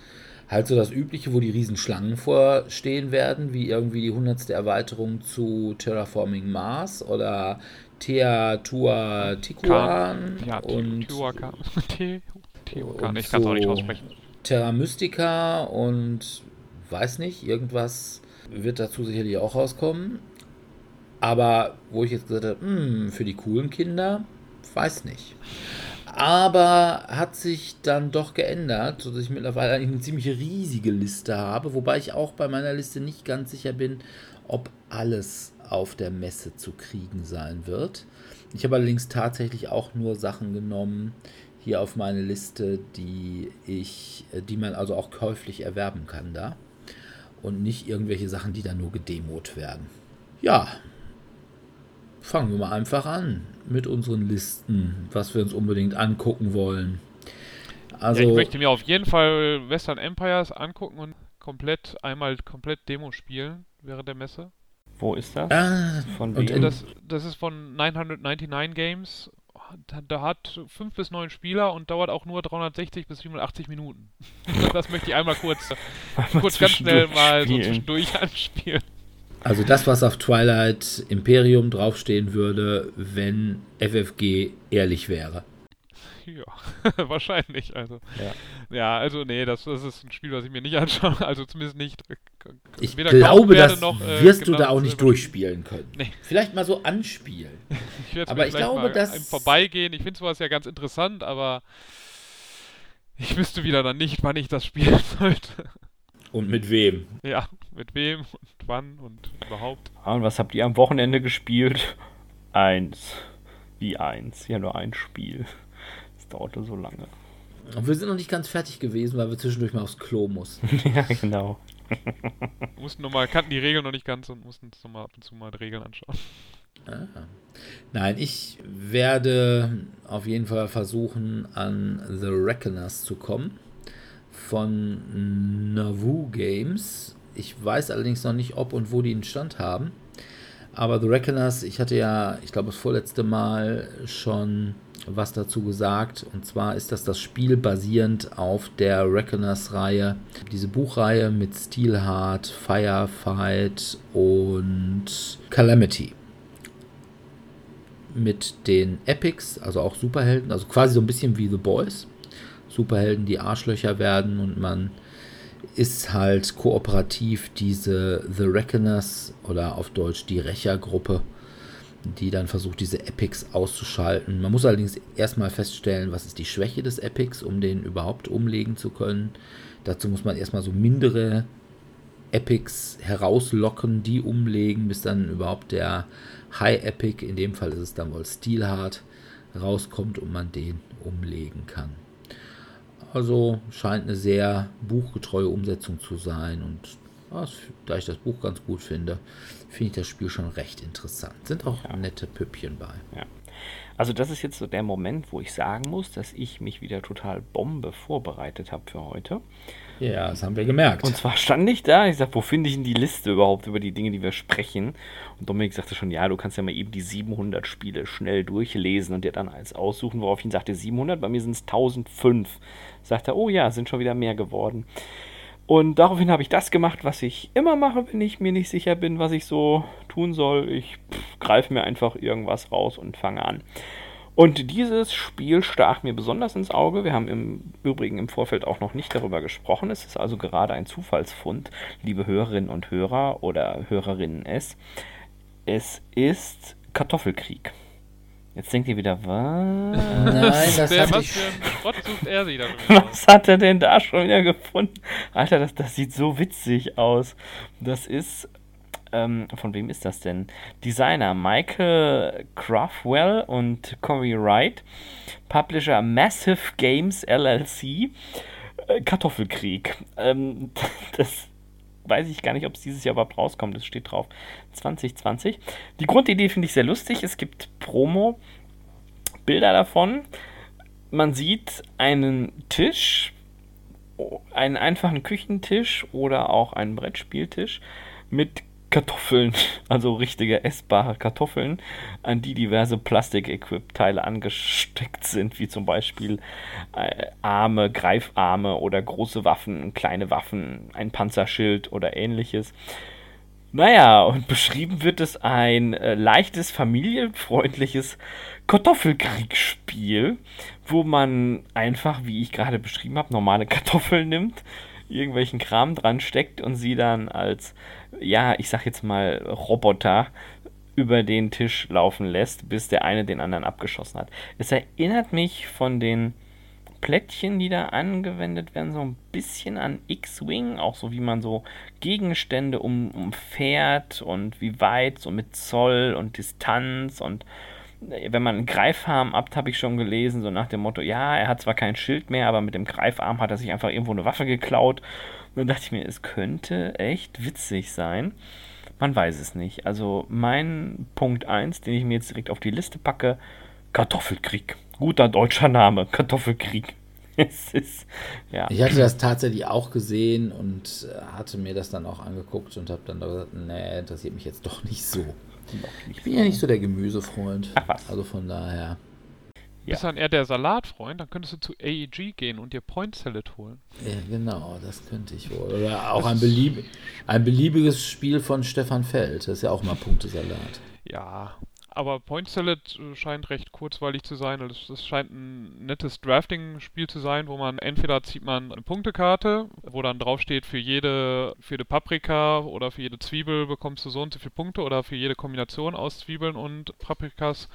halt so das Übliche, wo die Riesenschlangen vorstehen werden, wie irgendwie die hundertste Erweiterung zu Terraforming Mars oder Teotihuacan ja, und Teotihuacan. Teotihuacan, ich kann es auch nicht aussprechen. Terra Mystica und weiß nicht, irgendwas wird dazu sicherlich auch rauskommen. Aber wo ich jetzt gesagt habe, hm, für die coolen Kinder, weiß nicht aber hat sich dann doch geändert, sodass ich mittlerweile eigentlich eine ziemlich riesige Liste habe, wobei ich auch bei meiner Liste nicht ganz sicher bin, ob alles auf der Messe zu kriegen sein wird. Ich habe allerdings tatsächlich auch nur Sachen genommen hier auf meine Liste, die ich, die man also auch käuflich erwerben kann da und nicht irgendwelche Sachen, die dann nur gedemot werden. Ja, fangen wir mal einfach an mit unseren Listen, was wir uns unbedingt angucken wollen. Also, ja, ich möchte mir auf jeden Fall Western Empires angucken und komplett einmal komplett Demo spielen während der Messe. Wo ist das? Ah, von wem? Das, das ist von 999 Games. Da hat 5 bis 9 Spieler und dauert auch nur 360 bis 87 Minuten. das möchte ich einmal kurz, kurz ganz schnell mal so zwischendurch anspielen. Also das, was auf Twilight Imperium draufstehen würde, wenn FFG ehrlich wäre. Ja, wahrscheinlich. Also. Ja. ja, also nee, das, das ist ein Spiel, was ich mir nicht anschaue. Also zumindest nicht. Äh, ich glaube, das noch, äh, wirst genau du da auch nicht durchspielen können. Nee. Vielleicht mal so anspielen. ich aber ich glaube, dass vorbeigehen. Ich finde sowas ja ganz interessant, aber ich wüsste wieder dann nicht, wann ich das spielen sollte. Und mit wem? Ja, mit wem und wann und überhaupt. Ah, und was habt ihr am Wochenende gespielt? Eins. Wie eins? Ja, nur ein Spiel. Das dauerte so lange. Und wir sind noch nicht ganz fertig gewesen, weil wir zwischendurch mal aufs Klo mussten. ja, genau. wir mussten noch mal, kannten die Regeln noch nicht ganz und mussten uns noch mal ab und zu mal die Regeln anschauen. Ah. Nein, ich werde auf jeden Fall versuchen, an The Reckoners zu kommen von Navu Games. Ich weiß allerdings noch nicht, ob und wo die einen Stand haben. aber The Reckoners, ich hatte ja, ich glaube, das vorletzte Mal schon was dazu gesagt. Und zwar ist das das Spiel basierend auf der Reckoners-Reihe. Diese Buchreihe mit Steelheart, Firefight und Calamity. Mit den Epics, also auch Superhelden, also quasi so ein bisschen wie The Boys. Superhelden, die Arschlöcher werden und man ist halt kooperativ diese The Reckoners oder auf Deutsch die Rächergruppe die dann versucht, diese Epics auszuschalten. Man muss allerdings erstmal feststellen, was ist die Schwäche des Epics, um den überhaupt umlegen zu können. Dazu muss man erstmal so mindere Epics herauslocken, die umlegen, bis dann überhaupt der High Epic, in dem Fall ist es dann wohl Steelheart, rauskommt und man den umlegen kann. Also scheint eine sehr buchgetreue Umsetzung zu sein und da ich das Buch ganz gut finde, finde ich das Spiel schon recht interessant. Sind auch ja. nette Püppchen bei. Ja. Also das ist jetzt so der Moment, wo ich sagen muss, dass ich mich wieder total Bombe vorbereitet habe für heute. Ja, das haben wir gemerkt. Und zwar stand ich da, ich sagte, wo finde ich denn die Liste überhaupt über die Dinge, die wir sprechen? Und Dominik sagte schon, ja, du kannst ja mal eben die 700 Spiele schnell durchlesen und dir dann eins aussuchen, worauf ich ihn sagte, 700, bei mir sind es 1005. Sagt er, oh ja, sind schon wieder mehr geworden. Und daraufhin habe ich das gemacht, was ich immer mache, wenn ich mir nicht sicher bin, was ich so tun soll. Ich greife mir einfach irgendwas raus und fange an. Und dieses Spiel stach mir besonders ins Auge. Wir haben im Übrigen im Vorfeld auch noch nicht darüber gesprochen. Es ist also gerade ein Zufallsfund, liebe Hörerinnen und Hörer oder Hörerinnen es. Es ist Kartoffelkrieg. Jetzt denkt ihr wieder, was? Nein, das hatte was ich. für ein sucht er sich da Was hat er denn da schon wieder gefunden? Alter, das, das sieht so witzig aus. Das ist. Ähm, von wem ist das denn? Designer Michael Craftwell und Corey Wright. Publisher Massive Games LLC. Äh, Kartoffelkrieg. Ähm, das weiß ich gar nicht, ob es dieses Jahr überhaupt rauskommt. Es steht drauf 2020. Die Grundidee finde ich sehr lustig. Es gibt Promo, Bilder davon. Man sieht einen Tisch, einen einfachen Küchentisch oder auch einen Brettspieltisch mit Kartoffeln, also richtige essbare Kartoffeln, an die diverse Plastik-Equip-Teile angesteckt sind, wie zum Beispiel äh, Arme, Greifarme oder große Waffen, kleine Waffen, ein Panzerschild oder ähnliches. Naja, und beschrieben wird es ein äh, leichtes, familienfreundliches Kartoffelkriegsspiel, wo man einfach, wie ich gerade beschrieben habe, normale Kartoffeln nimmt, irgendwelchen Kram dran steckt und sie dann als, ja, ich sag jetzt mal, Roboter über den Tisch laufen lässt, bis der eine den anderen abgeschossen hat. Es erinnert mich von den Plättchen, die da angewendet werden, so ein bisschen an X-Wing, auch so wie man so Gegenstände um, umfährt und wie weit, so mit Zoll und Distanz und äh, wenn man einen Greifarm abt, habe ich schon gelesen, so nach dem Motto, ja, er hat zwar kein Schild mehr, aber mit dem Greifarm hat er sich einfach irgendwo eine Waffe geklaut. Und dann dachte ich mir, es könnte echt witzig sein. Man weiß es nicht. Also mein Punkt 1, den ich mir jetzt direkt auf die Liste packe, Kartoffelkrieg. Guter deutscher Name, Kartoffelkrieg. Es ist, ja. Ich hatte das tatsächlich auch gesehen und äh, hatte mir das dann auch angeguckt und habe dann gesagt, nee, interessiert mich jetzt doch nicht so. Ich bin ja nicht so der Gemüsefreund. Ach was. Also von daher. Du bist dann eher der Salatfreund, dann könntest du zu AEG gehen und dir Point Salad holen. Ja, genau, das könnte ich wohl. Oder auch ein, belieb ein beliebiges Spiel von Stefan Feld. Das ist ja auch mal Punktesalat. Ja, aber Point Salad äh, scheint recht kurzweilig zu sein. Es scheint ein nettes Drafting-Spiel zu sein, wo man entweder zieht man eine Punktekarte, wo dann draufsteht, für jede, für jede Paprika oder für jede Zwiebel bekommst du so und so viele Punkte oder für jede Kombination aus Zwiebeln und Paprikas.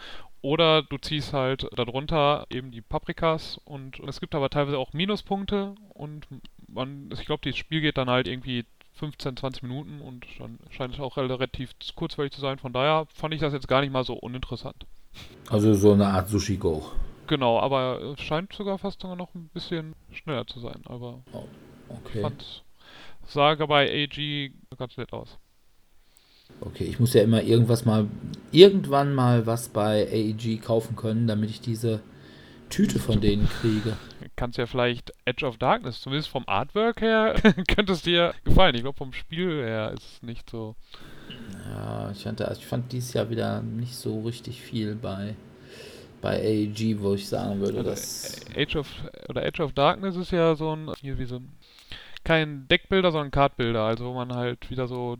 Oder du ziehst halt darunter eben die Paprikas und es gibt aber teilweise auch Minuspunkte und man, ich glaube, das Spiel geht dann halt irgendwie 15, 20 Minuten und dann scheint es auch relativ kurzweilig zu sein. Von daher fand ich das jetzt gar nicht mal so uninteressant. Also so eine Art Sushi Go. Genau, aber es scheint sogar fast sogar noch ein bisschen schneller zu sein. Aber Oh, ich okay. fand sah bei AG ganz nett aus. Okay, ich muss ja immer irgendwas mal, irgendwann mal was bei AEG kaufen können, damit ich diese Tüte von denen kriege. Kannst ja vielleicht Edge of Darkness, zumindest vom Artwork her, könnte es dir gefallen. Ich glaube, vom Spiel her ist es nicht so. Ja, ich fand, ich fand dieses Jahr wieder nicht so richtig viel bei, bei AEG, wo ich sagen würde, Also dass. Age of oder Age of Darkness ist ja so ein hier wie so ein kein Deckbilder, sondern Kartbilder, also wo man halt wieder so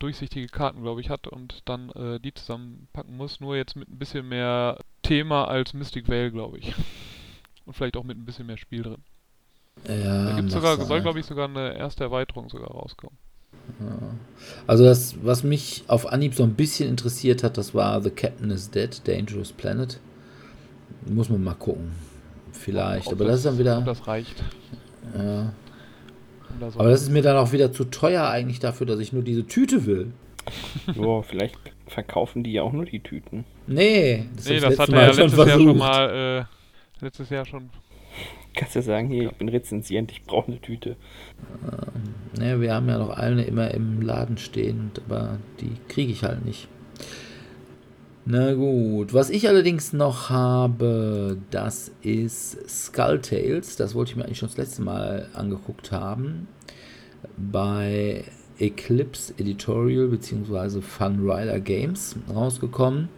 durchsichtige Karten, glaube ich, hat und dann äh, die zusammenpacken muss, nur jetzt mit ein bisschen mehr Thema als Mystic Vale, glaube ich. Und vielleicht auch mit ein bisschen mehr Spiel drin. Ja, Da gibt's sogar, sein. soll glaube ich sogar eine erste Erweiterung sogar rauskommen. Also das, was mich auf Anhieb so ein bisschen interessiert hat, das war The Captain is Dead, Dangerous Planet. Muss man mal gucken. Vielleicht. Ob aber das, ist dann Ob wieder. das reicht. Ja. Da so Aber das ist mir dann auch wieder zu teuer eigentlich dafür, dass ich nur diese Tüte will. Jo, vielleicht verkaufen die ja auch nur die Tüten. Nee, das, nee, ich das hat er ja letztes Jahr schon versucht. mal, äh, letztes Jahr schon. Kannst ja sagen, hier, ich bin Rezensient, ich brauche eine Tüte. Ne, wir haben ja noch eine immer im Laden stehen, aber die kriege ich halt nicht. Na gut, was ich allerdings noch habe, das ist Skull Tales. Das wollte ich mir eigentlich schon das letzte Mal angeguckt haben. Bei Eclipse Editorial bzw. Fun Rider Games rausgekommen.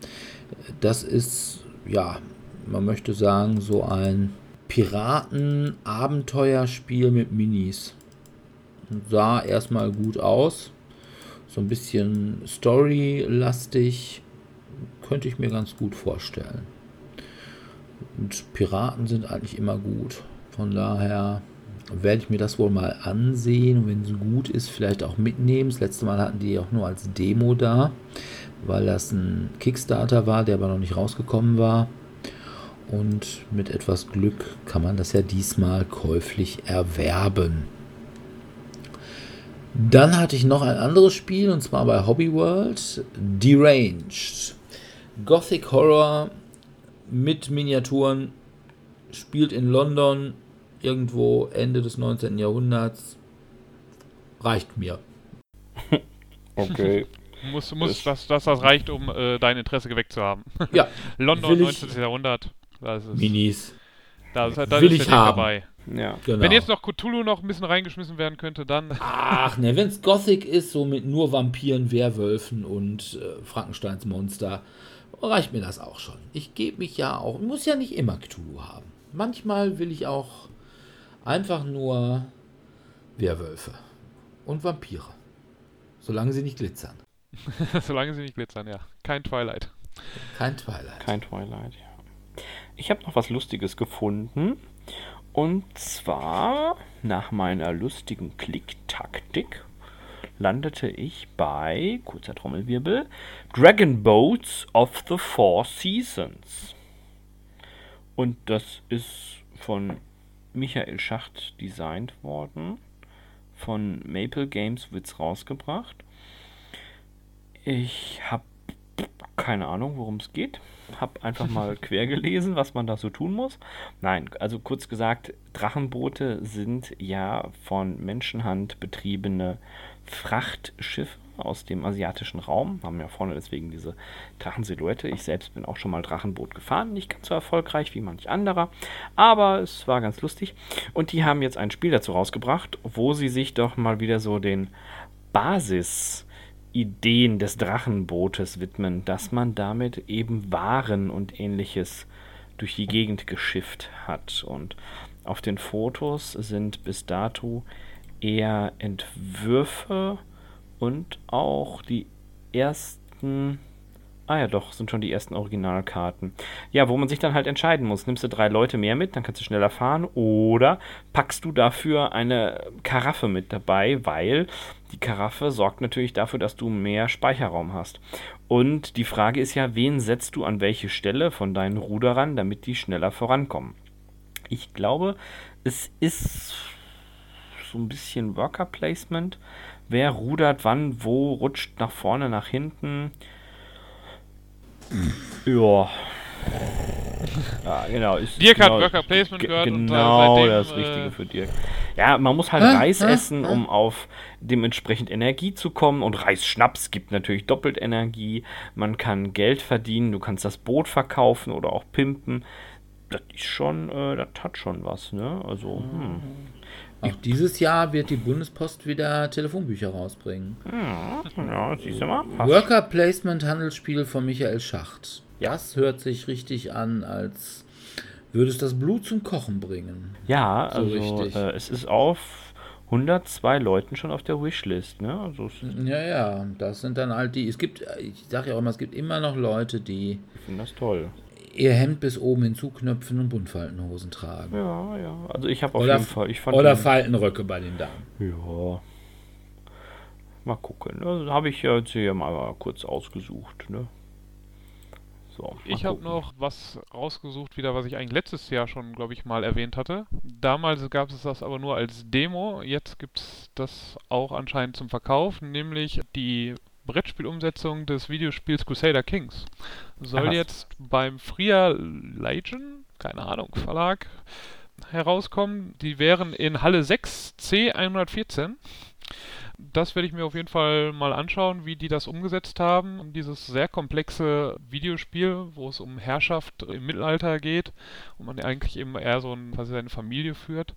Das ist, ja, man möchte sagen, so ein Piraten-Abenteuerspiel mit Minis sah erstmal gut aus. So ein bisschen storylastig. Könnte ich mir ganz gut vorstellen. Und Piraten sind eigentlich immer gut. Von daher werde ich mir das wohl mal ansehen. Und wenn es gut ist, vielleicht auch mitnehmen. Das letzte Mal hatten die auch nur als Demo da, weil das ein Kickstarter war, der aber noch nicht rausgekommen war. Und mit etwas Glück kann man das ja diesmal käuflich erwerben. Dann hatte ich noch ein anderes Spiel und zwar bei Hobby World, Deranged. Gothic Horror mit Miniaturen, spielt in London irgendwo Ende des 19. Jahrhunderts. Reicht mir. Okay. Muss, muss, Das- dass, dass das reicht, um äh, dein Interesse geweckt zu haben. Ja, London, Will ich- 19. Jahrhundert. Das ist, Minis. da ist, da Will ist ich haben. dabei. ja. Genau. Wenn jetzt noch Cthulhu noch ein bisschen reingeschmissen werden könnte, dann. Ach ne, wenn es Gothic ist, so mit nur Vampiren, Werwölfen und äh, Frankensteins Monster, reicht mir das auch schon. Ich gebe mich ja auch, muss ja nicht immer Cthulhu haben. Manchmal will ich auch einfach nur Werwölfe und Vampire. Solange sie nicht glitzern. Solange sie nicht glitzern, ja. Kein Twilight. Kein Twilight. Kein Twilight, ja. Ich habe noch was Lustiges gefunden. Und zwar, nach meiner lustigen Klicktaktik, landete ich bei, kurzer Trommelwirbel, Dragon Boats of the Four Seasons. Und das ist von Michael Schacht designt worden. Von Maple Games wird's rausgebracht. Ich habe keine Ahnung, worum es geht. Hab einfach mal quer gelesen, was man da so tun muss. Nein, also kurz gesagt, Drachenboote sind ja von Menschenhand betriebene Frachtschiffe aus dem asiatischen Raum. Haben ja vorne deswegen diese Drachensilhouette. Ich selbst bin auch schon mal Drachenboot gefahren. Nicht ganz so erfolgreich wie manch anderer, aber es war ganz lustig. Und die haben jetzt ein Spiel dazu rausgebracht, wo sie sich doch mal wieder so den Basis Ideen des Drachenbootes widmen, dass man damit eben Waren und ähnliches durch die Gegend geschifft hat. Und auf den Fotos sind bis dato eher Entwürfe und auch die ersten. Ah ja, doch, sind schon die ersten Originalkarten. Ja, wo man sich dann halt entscheiden muss. Nimmst du drei Leute mehr mit, dann kannst du schneller fahren. Oder packst du dafür eine Karaffe mit dabei, weil die Karaffe sorgt natürlich dafür, dass du mehr Speicherraum hast. Und die Frage ist ja, wen setzt du an welche Stelle von deinen Ruderern, damit die schneller vorankommen? Ich glaube, es ist so ein bisschen Worker Placement. Wer rudert wann, wo, rutscht nach vorne, nach hinten. Ja. Ja, genau. Ist Dirk hat genau, Worker Placement ge- gehört und, äh, Genau seitdem, das äh, Richtige für Dirk. Ja, man muss halt Hä? Reis essen, um auf dementsprechend Energie zu kommen. Und Reisschnaps gibt natürlich doppelt Energie. Man kann Geld verdienen, du kannst das Boot verkaufen oder auch pimpen. Das ist schon, äh, das hat schon was, ne? Also, hm. Auch dieses Jahr wird die Bundespost wieder Telefonbücher rausbringen. Ja, ja siehst du mal. Passt. Worker Placement Handelsspiel von Michael Schacht. Das hört sich richtig an, als würde es das Blut zum Kochen bringen. Ja, So also richtig. äh, es ist auf 102 Leuten schon auf der Wishlist, ne? Also Ja, ja, das sind dann halt die. Es gibt, ich sage ja auch immer, es gibt immer noch Leute, die ich finde das toll. Ihr Hemd bis oben hinzuknöpfen und Buntfaltenhosen tragen. Ja, ja. Also ich habe auf Oder, jeden Fall, ich fand oder den- Faltenröcke bei den Damen. Ja. Mal gucken. Also habe ich jetzt hier mal kurz ausgesucht, ne? So. Ich habe noch was rausgesucht, wieder, was ich eigentlich letztes Jahr schon, glaube ich, mal erwähnt hatte. Damals gab es das aber nur als Demo. Jetzt gibt es das auch anscheinend zum Verkauf, nämlich die Brettspielumsetzung des Videospiels Crusader Kings. Soll Aha. jetzt beim Fria Legion, keine Ahnung, Verlag, herauskommen. Die wären in Halle 6 C114. Das werde ich mir auf jeden Fall mal anschauen, wie die das umgesetzt haben. Dieses sehr komplexe Videospiel, wo es um Herrschaft im Mittelalter geht und man eigentlich eben eher so ein, quasi seine Familie führt.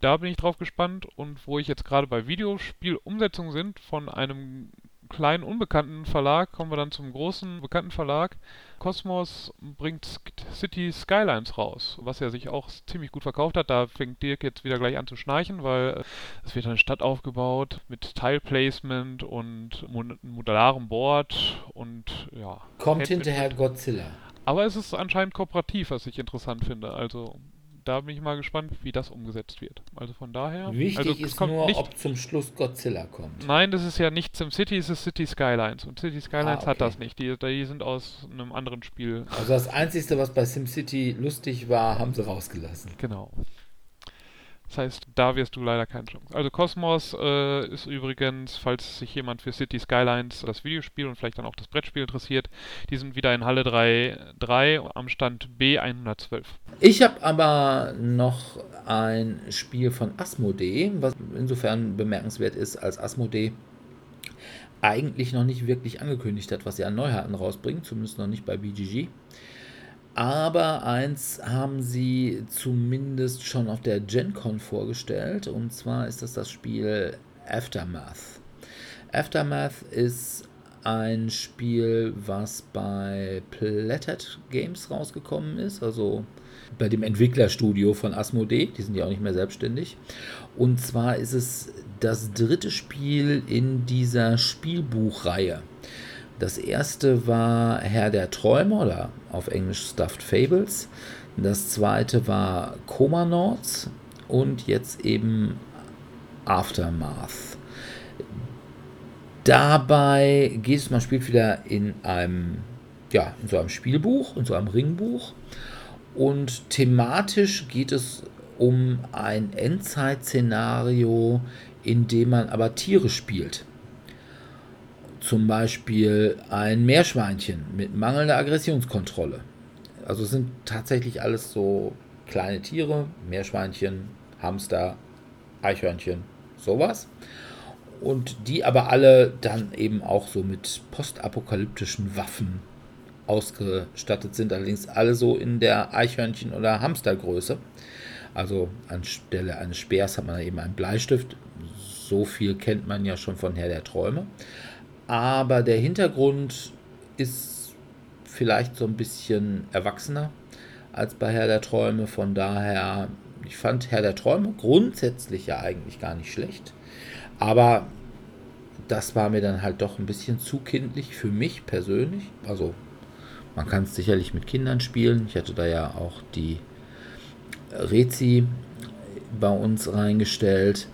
Da bin ich drauf gespannt und wo ich jetzt gerade bei Videospielumsetzungen sind von einem kleinen unbekannten Verlag, kommen wir dann zum großen bekannten Verlag. Cosmos bringt City Skylines raus, was ja sich auch ziemlich gut verkauft hat. Da fängt Dirk jetzt wieder gleich an zu schnarchen, weil es wird eine Stadt aufgebaut mit Tile-Placement und modularem Board und ja. Kommt hinterher Godzilla. Aber es ist anscheinend kooperativ, was ich interessant finde. Also da bin ich mal gespannt, wie das umgesetzt wird. Also von daher. Wichtig also es ist kommt nur, nicht, ob zum Schluss Godzilla kommt. Nein, das ist ja nicht SimCity, es ist City Skylines. Und City Skylines Ah, hat okay. das nicht. Die, die sind aus einem anderen Spiel. Also das Einzige, was bei SimCity lustig war, haben sie rausgelassen. Genau. Das heißt, da wirst du leider keine Chance. Also Cosmos äh, ist übrigens, falls sich jemand für City Skylines das Videospiel und vielleicht dann auch das Brettspiel interessiert, die sind wieder in Halle 3, 3 am Stand B112. Ich habe aber noch ein Spiel von Asmodee, was insofern bemerkenswert ist, als Asmodee eigentlich noch nicht wirklich angekündigt hat, was sie an Neuheiten rausbringen, zumindest noch nicht bei BGG. Aber eins haben sie zumindest schon auf der GenCon vorgestellt, und zwar ist das das Spiel Aftermath. Aftermath ist ein Spiel, was bei Platet Games rausgekommen ist, also bei dem Entwicklerstudio von Asmodee, die sind ja auch nicht mehr selbstständig. Und zwar ist es das dritte Spiel in dieser Spielbuchreihe. Das erste war Herr der Träume oder auf Englisch Stuffed Fables. Das zweite war Comanauts und jetzt eben Aftermath. Dabei geht es, man spielt wieder in einem, ja, in so einem Spielbuch, in so einem Ringbuch. Und thematisch geht es um ein Endzeit-Szenario, in dem man aber Tiere spielt. Zum Beispiel ein Meerschweinchen mit mangelnder Aggressionskontrolle. Also es sind tatsächlich alles so kleine Tiere, Meerschweinchen, Hamster, Eichhörnchen, sowas. Und die aber alle dann eben auch so mit postapokalyptischen Waffen ausgestattet sind, allerdings alle so in der Eichhörnchen- oder Hamstergröße. Also anstelle eines Speers hat man eben einen Bleistift. So viel kennt man ja schon von Herr der Träume. Aber der Hintergrund ist vielleicht so ein bisschen erwachsener als bei Herr der Träume. Von daher, ich fand Herr der Träume grundsätzlich ja eigentlich gar nicht schlecht. Aber das war mir dann halt doch ein bisschen zu kindlich für mich persönlich. Also man kann es sicherlich mit Kindern spielen. Ich hatte da ja auch die Rezi bei uns reingestellt.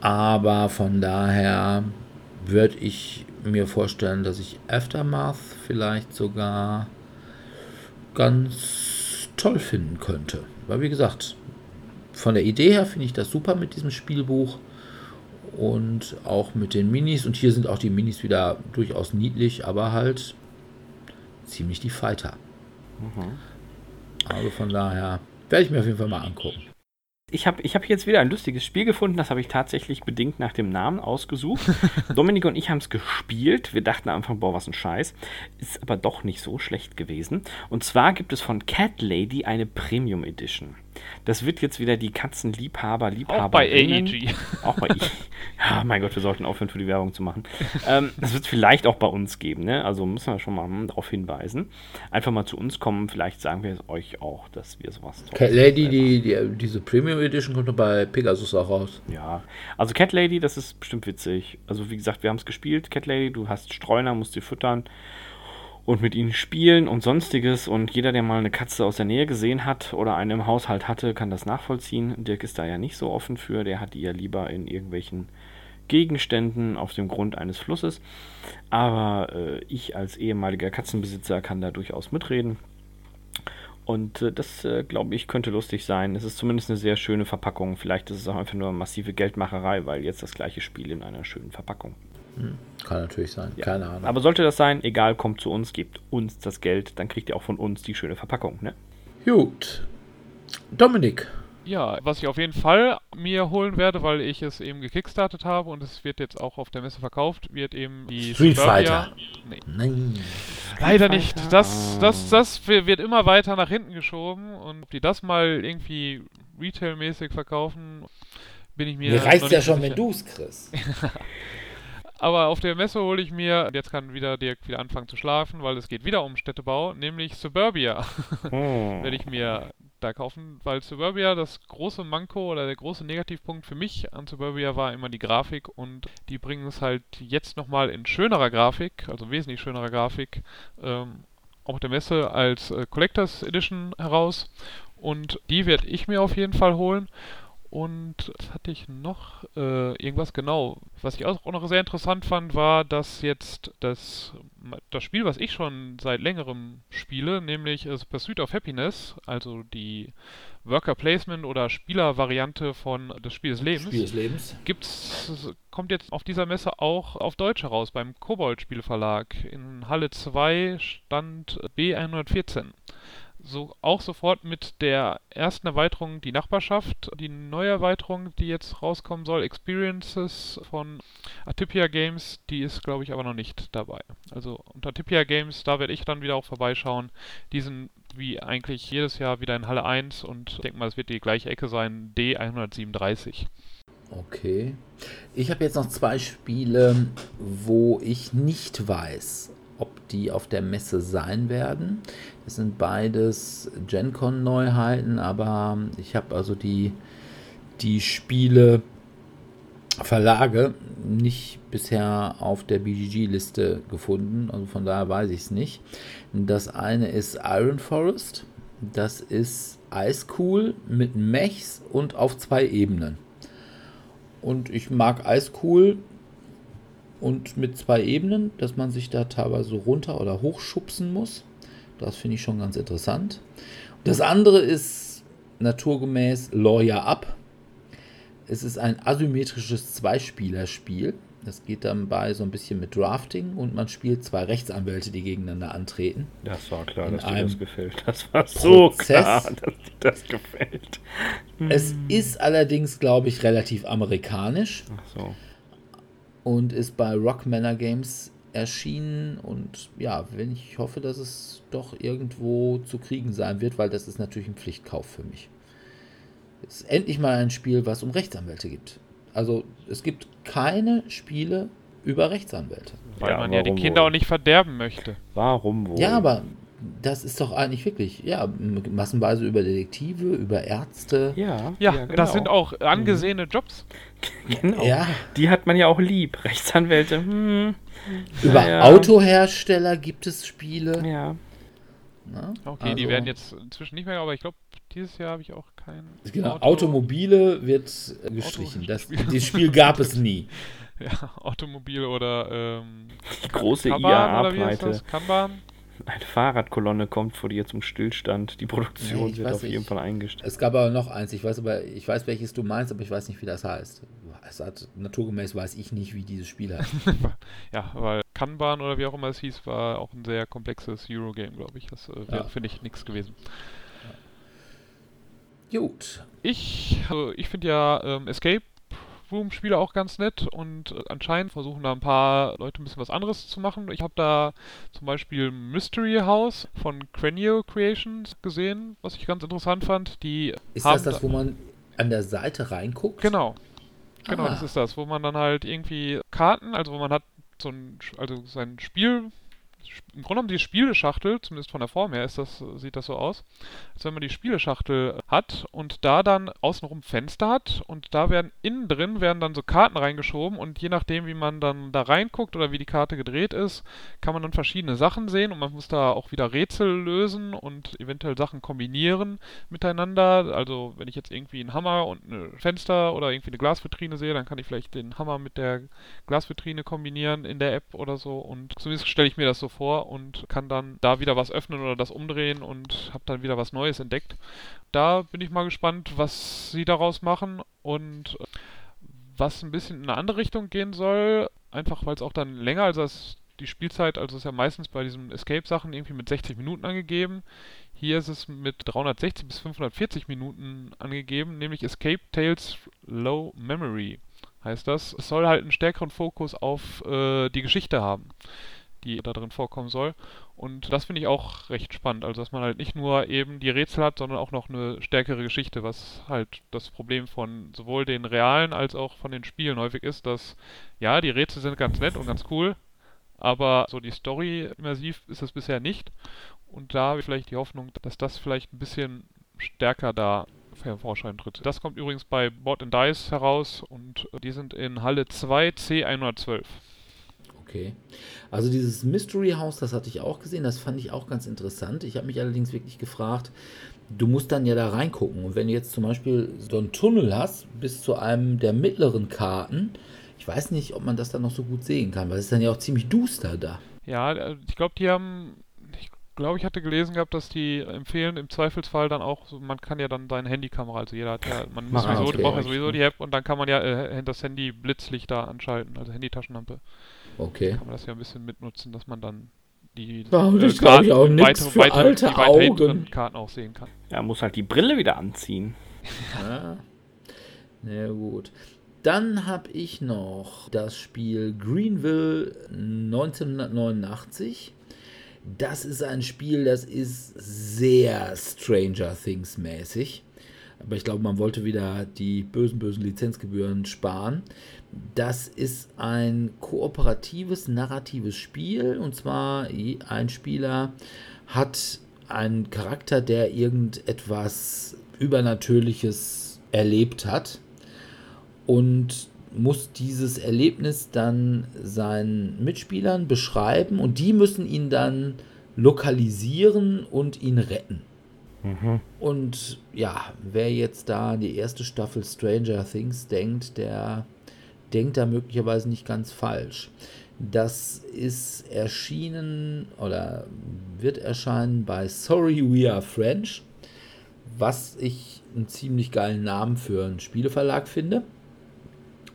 Aber von daher würde ich mir vorstellen, dass ich Aftermath vielleicht sogar ganz toll finden könnte. Weil wie gesagt, von der Idee her finde ich das super mit diesem Spielbuch und auch mit den Minis. Und hier sind auch die Minis wieder durchaus niedlich, aber halt ziemlich die Fighter. Also von daher werde ich mir auf jeden Fall mal angucken. Ich habe ich hab jetzt wieder ein lustiges Spiel gefunden, das habe ich tatsächlich bedingt nach dem Namen ausgesucht. Dominik und ich haben es gespielt. Wir dachten am Anfang, boah, was ein Scheiß. Ist aber doch nicht so schlecht gewesen. Und zwar gibt es von Cat Lady eine Premium Edition. Das wird jetzt wieder die Katzenliebhaber, Liebhaber. Auch bei AEG. Auch bei AEG. Ja, mein Gott, wir sollten aufhören, für die Werbung zu machen. ähm, das wird es vielleicht auch bei uns geben, ne? Also müssen wir schon mal hm, darauf hinweisen. Einfach mal zu uns kommen, vielleicht sagen wir es euch auch, dass wir sowas Cat Lady, die, die, diese Premium Edition kommt noch bei Pegasus auch raus. Ja, also Cat Lady, das ist bestimmt witzig. Also wie gesagt, wir haben es gespielt, Cat Lady, du hast Streuner, musst sie füttern und mit ihnen spielen und sonstiges. Und jeder, der mal eine Katze aus der Nähe gesehen hat oder eine im Haushalt hatte, kann das nachvollziehen. Dirk ist da ja nicht so offen für. Der hat die ja lieber in irgendwelchen Gegenständen auf dem Grund eines Flusses. Aber äh, ich als ehemaliger Katzenbesitzer kann da durchaus mitreden. Und äh, das, äh, glaube ich, könnte lustig sein. Es ist zumindest eine sehr schöne Verpackung. Vielleicht ist es auch einfach nur massive Geldmacherei, weil jetzt das gleiche Spiel in einer schönen Verpackung. Hm, kann natürlich sein, ja. keine Ahnung. Aber sollte das sein, egal, kommt zu uns, gebt uns das Geld, dann kriegt ihr auch von uns die schöne Verpackung, ne? Gut. Dominik. Ja, was ich auf jeden Fall mir holen werde, weil ich es eben gekickstartet habe und es wird jetzt auch auf der Messe verkauft, wird eben die Street Fighter. Nee. Nein. Leider nicht. Das, das, das wird immer weiter nach hinten geschoben und ob die das mal irgendwie retailmäßig verkaufen, bin ich mir. Mir reicht ja schon, sicher. wenn du es kriegst. Aber auf der Messe hole ich mir, jetzt kann wieder direkt wieder anfangen zu schlafen, weil es geht wieder um Städtebau, nämlich Suburbia. Oh. Werde ich mir da kaufen, weil Suburbia das große Manko oder der große Negativpunkt für mich an Suburbia war immer die Grafik und die bringen es halt jetzt nochmal in schönerer Grafik, also wesentlich schönerer Grafik, ähm, auf der Messe als äh, Collectors Edition heraus und die werde ich mir auf jeden Fall holen und was hatte ich noch? Äh, irgendwas genau. Was ich auch noch sehr interessant fand, war, dass jetzt das, das Spiel, was ich schon seit längerem spiele, nämlich äh, Pursuit of Happiness, also die Worker Placement oder Spielervariante von des Spiel des Lebens, Spiel des Lebens. Gibt's, kommt jetzt auf dieser Messe auch auf Deutsch heraus, beim Kobold Spielverlag. In Halle 2 stand B114 so auch sofort mit der ersten Erweiterung die Nachbarschaft, die neue Erweiterung, die jetzt rauskommen soll, Experiences von Atypia Games, die ist glaube ich aber noch nicht dabei. Also unter Atypia Games, da werde ich dann wieder auch vorbeischauen. Die sind wie eigentlich jedes Jahr wieder in Halle 1 und ich denke mal, es wird die gleiche Ecke sein, D137. Okay. Ich habe jetzt noch zwei Spiele, wo ich nicht weiß, ob die auf der Messe sein werden. Das sind beides GenCon-Neuheiten, aber ich habe also die, die Spiele Verlage nicht bisher auf der BGG-Liste gefunden, also von daher weiß ich es nicht. Das eine ist Iron Forest, das ist Ice Cool mit Mechs und auf zwei Ebenen. Und ich mag Ice Cool und mit zwei Ebenen, dass man sich da teilweise runter oder hochschubsen muss. Das finde ich schon ganz interessant. Das andere ist naturgemäß Lawyer Up. Es ist ein asymmetrisches Zweispielerspiel. Das geht dann bei so ein bisschen mit Drafting und man spielt zwei Rechtsanwälte, die gegeneinander antreten. Das war klar, dass dir das gefällt. Das war so Prozess. klar, dass dir das gefällt. Es ist allerdings, glaube ich, relativ amerikanisch. Ach so und ist bei Rock Manor Games erschienen und ja, wenn ich hoffe, dass es doch irgendwo zu kriegen sein wird, weil das ist natürlich ein Pflichtkauf für mich. Es ist endlich mal ein Spiel, was um Rechtsanwälte gibt. Also es gibt keine Spiele über Rechtsanwälte. Weil ja, man ja die Kinder wohl? auch nicht verderben möchte. Warum wohl? Ja, aber das ist doch eigentlich wirklich, ja, massenweise über Detektive, über Ärzte. Ja, ja, ja genau. das sind auch angesehene Jobs. Genau. Ja. Die hat man ja auch lieb. Rechtsanwälte. Hm. Über ja. Autohersteller gibt es Spiele. Ja. Na? Okay, also, die werden jetzt inzwischen nicht mehr, aber ich glaube, dieses Jahr habe ich auch kein. Genau, Auto Automobile wird gestrichen. Das, dieses Spiel gab es nie. Ja, Automobile oder ähm, die große IAA-Pleite. Kanban? Eine Fahrradkolonne kommt vor dir zum Stillstand. Die Produktion nee, wird auf jeden Fall eingestellt. Es gab aber noch eins, ich weiß aber, ich weiß, welches du meinst, aber ich weiß nicht, wie das heißt. Es hat, naturgemäß weiß ich nicht, wie dieses Spiel heißt. ja, weil Kanban oder wie auch immer es hieß, war auch ein sehr komplexes Eurogame, glaube ich. Das äh, wäre, ja. finde ich, nichts gewesen. Ja. Gut. Ich, also ich finde ja ähm, Escape Room-Spiele auch ganz nett und äh, anscheinend versuchen da ein paar Leute ein bisschen was anderes zu machen. Ich habe da zum Beispiel Mystery House von Cranio Creations gesehen, was ich ganz interessant fand. Die ist das das, wo man an der Seite reinguckt? Genau. Genau, ah. das ist das, wo man dann halt irgendwie Karten, also wo man hat so ein, also sein Spiel im Grunde genommen die Spieleschachtel, zumindest von der Form her ist das, sieht das so aus, als wenn man die Spieleschachtel hat und da dann außenrum Fenster hat und da werden innen drin werden dann so Karten reingeschoben und je nachdem, wie man dann da reinguckt oder wie die Karte gedreht ist, kann man dann verschiedene Sachen sehen und man muss da auch wieder Rätsel lösen und eventuell Sachen kombinieren miteinander. Also wenn ich jetzt irgendwie einen Hammer und ein Fenster oder irgendwie eine Glasvitrine sehe, dann kann ich vielleicht den Hammer mit der Glasvitrine kombinieren in der App oder so und zumindest stelle ich mir das so vor und kann dann da wieder was öffnen oder das umdrehen und habe dann wieder was Neues entdeckt. Da bin ich mal gespannt, was sie daraus machen und was ein bisschen in eine andere Richtung gehen soll, einfach weil es auch dann länger als das die Spielzeit, also ist ja meistens bei diesen Escape-Sachen irgendwie mit 60 Minuten angegeben. Hier ist es mit 360 bis 540 Minuten angegeben, nämlich Escape Tales Low Memory heißt das. Es soll halt einen stärkeren Fokus auf äh, die Geschichte haben die da drin vorkommen soll. Und das finde ich auch recht spannend. Also, dass man halt nicht nur eben die Rätsel hat, sondern auch noch eine stärkere Geschichte, was halt das Problem von sowohl den realen als auch von den Spielen häufig ist, dass ja, die Rätsel sind ganz nett und ganz cool, aber so die Story immersiv ist es bisher nicht. Und da habe ich vielleicht die Hoffnung, dass das vielleicht ein bisschen stärker da Vorschein tritt. Das kommt übrigens bei Board and Dice heraus und die sind in Halle 2 C112. Okay. Also dieses Mystery House, das hatte ich auch gesehen, das fand ich auch ganz interessant. Ich habe mich allerdings wirklich gefragt, du musst dann ja da reingucken. Und wenn du jetzt zum Beispiel so einen Tunnel hast, bis zu einem der mittleren Karten, ich weiß nicht, ob man das dann noch so gut sehen kann, weil es ist dann ja auch ziemlich duster da. Ja, ich glaube, die haben, ich glaube, ich hatte gelesen gehabt, dass die empfehlen im Zweifelsfall dann auch, so, man kann ja dann seine Handykamera, also jeder hat ja, man muss ah, sowieso, okay. braucht ja sowieso die App und dann kann man ja äh, das Handy Blitzlichter anschalten, also Handytaschenlampe. Okay. Kann man das ja ein bisschen mitnutzen, dass man dann die ja, das äh, Karten, ich auch weitere, für weitere, alte die Augen. Karten auch sehen kann. Ja, muss halt die Brille wieder anziehen. Ja. Na gut. Dann habe ich noch das Spiel Greenville 1989. Das ist ein Spiel, das ist sehr Stranger Things mäßig. Aber ich glaube, man wollte wieder die bösen, bösen Lizenzgebühren sparen. Das ist ein kooperatives, narratives Spiel. Und zwar ein Spieler hat einen Charakter, der irgendetwas Übernatürliches erlebt hat. Und muss dieses Erlebnis dann seinen Mitspielern beschreiben und die müssen ihn dann lokalisieren und ihn retten. Mhm. Und ja, wer jetzt da an die erste Staffel Stranger Things denkt, der denkt da möglicherweise nicht ganz falsch. Das ist erschienen oder wird erscheinen bei Sorry We Are French, was ich einen ziemlich geilen Namen für einen Spieleverlag finde.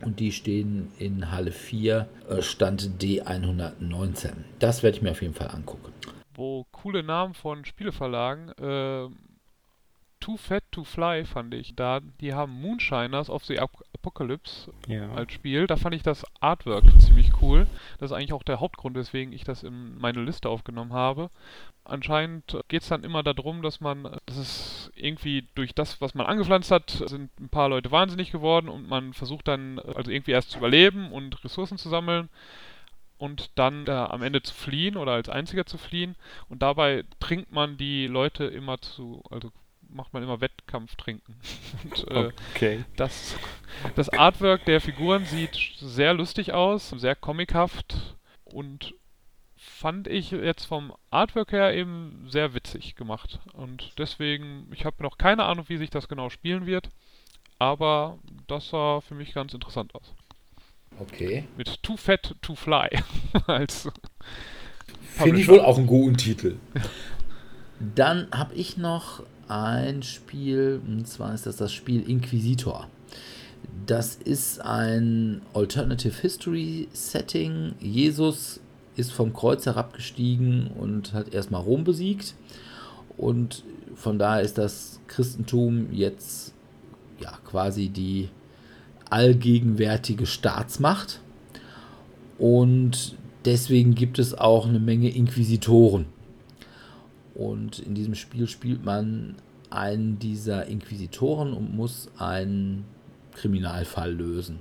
Und die stehen in Halle 4, äh, Stand D119. Das werde ich mir auf jeden Fall angucken. Wo coole Namen von Spieleverlagen. Äh, Too Fat to Fly fand ich. Da, die haben Moonshiners of the Apocalypse ja. als Spiel. Da fand ich das Artwork ziemlich cool. Das ist eigentlich auch der Hauptgrund, weswegen ich das in meine Liste aufgenommen habe. Anscheinend geht es dann immer darum, dass man, dass es irgendwie durch das, was man angepflanzt hat, sind ein paar Leute wahnsinnig geworden und man versucht dann also irgendwie erst zu überleben und Ressourcen zu sammeln und dann äh, am Ende zu fliehen oder als einziger zu fliehen und dabei trinkt man die Leute immer zu, also macht man immer Wettkampf trinken. Und, äh, okay. Das, das Artwork der Figuren sieht sehr lustig aus, sehr comichaft und fand ich jetzt vom Artwork her eben sehr witzig gemacht. Und deswegen, ich habe noch keine Ahnung, wie sich das genau spielen wird, aber das sah für mich ganz interessant aus. Okay. Mit Too Fat to Fly als Finde ich wohl auch einen guten Titel. Dann habe ich noch ein Spiel, und zwar ist das das Spiel Inquisitor. Das ist ein Alternative History Setting. Jesus ist vom Kreuz herabgestiegen und hat erstmal Rom besiegt. Und von daher ist das Christentum jetzt ja quasi die allgegenwärtige Staatsmacht. Und deswegen gibt es auch eine Menge Inquisitoren. Und in diesem Spiel spielt man einen dieser Inquisitoren und muss einen Kriminalfall lösen.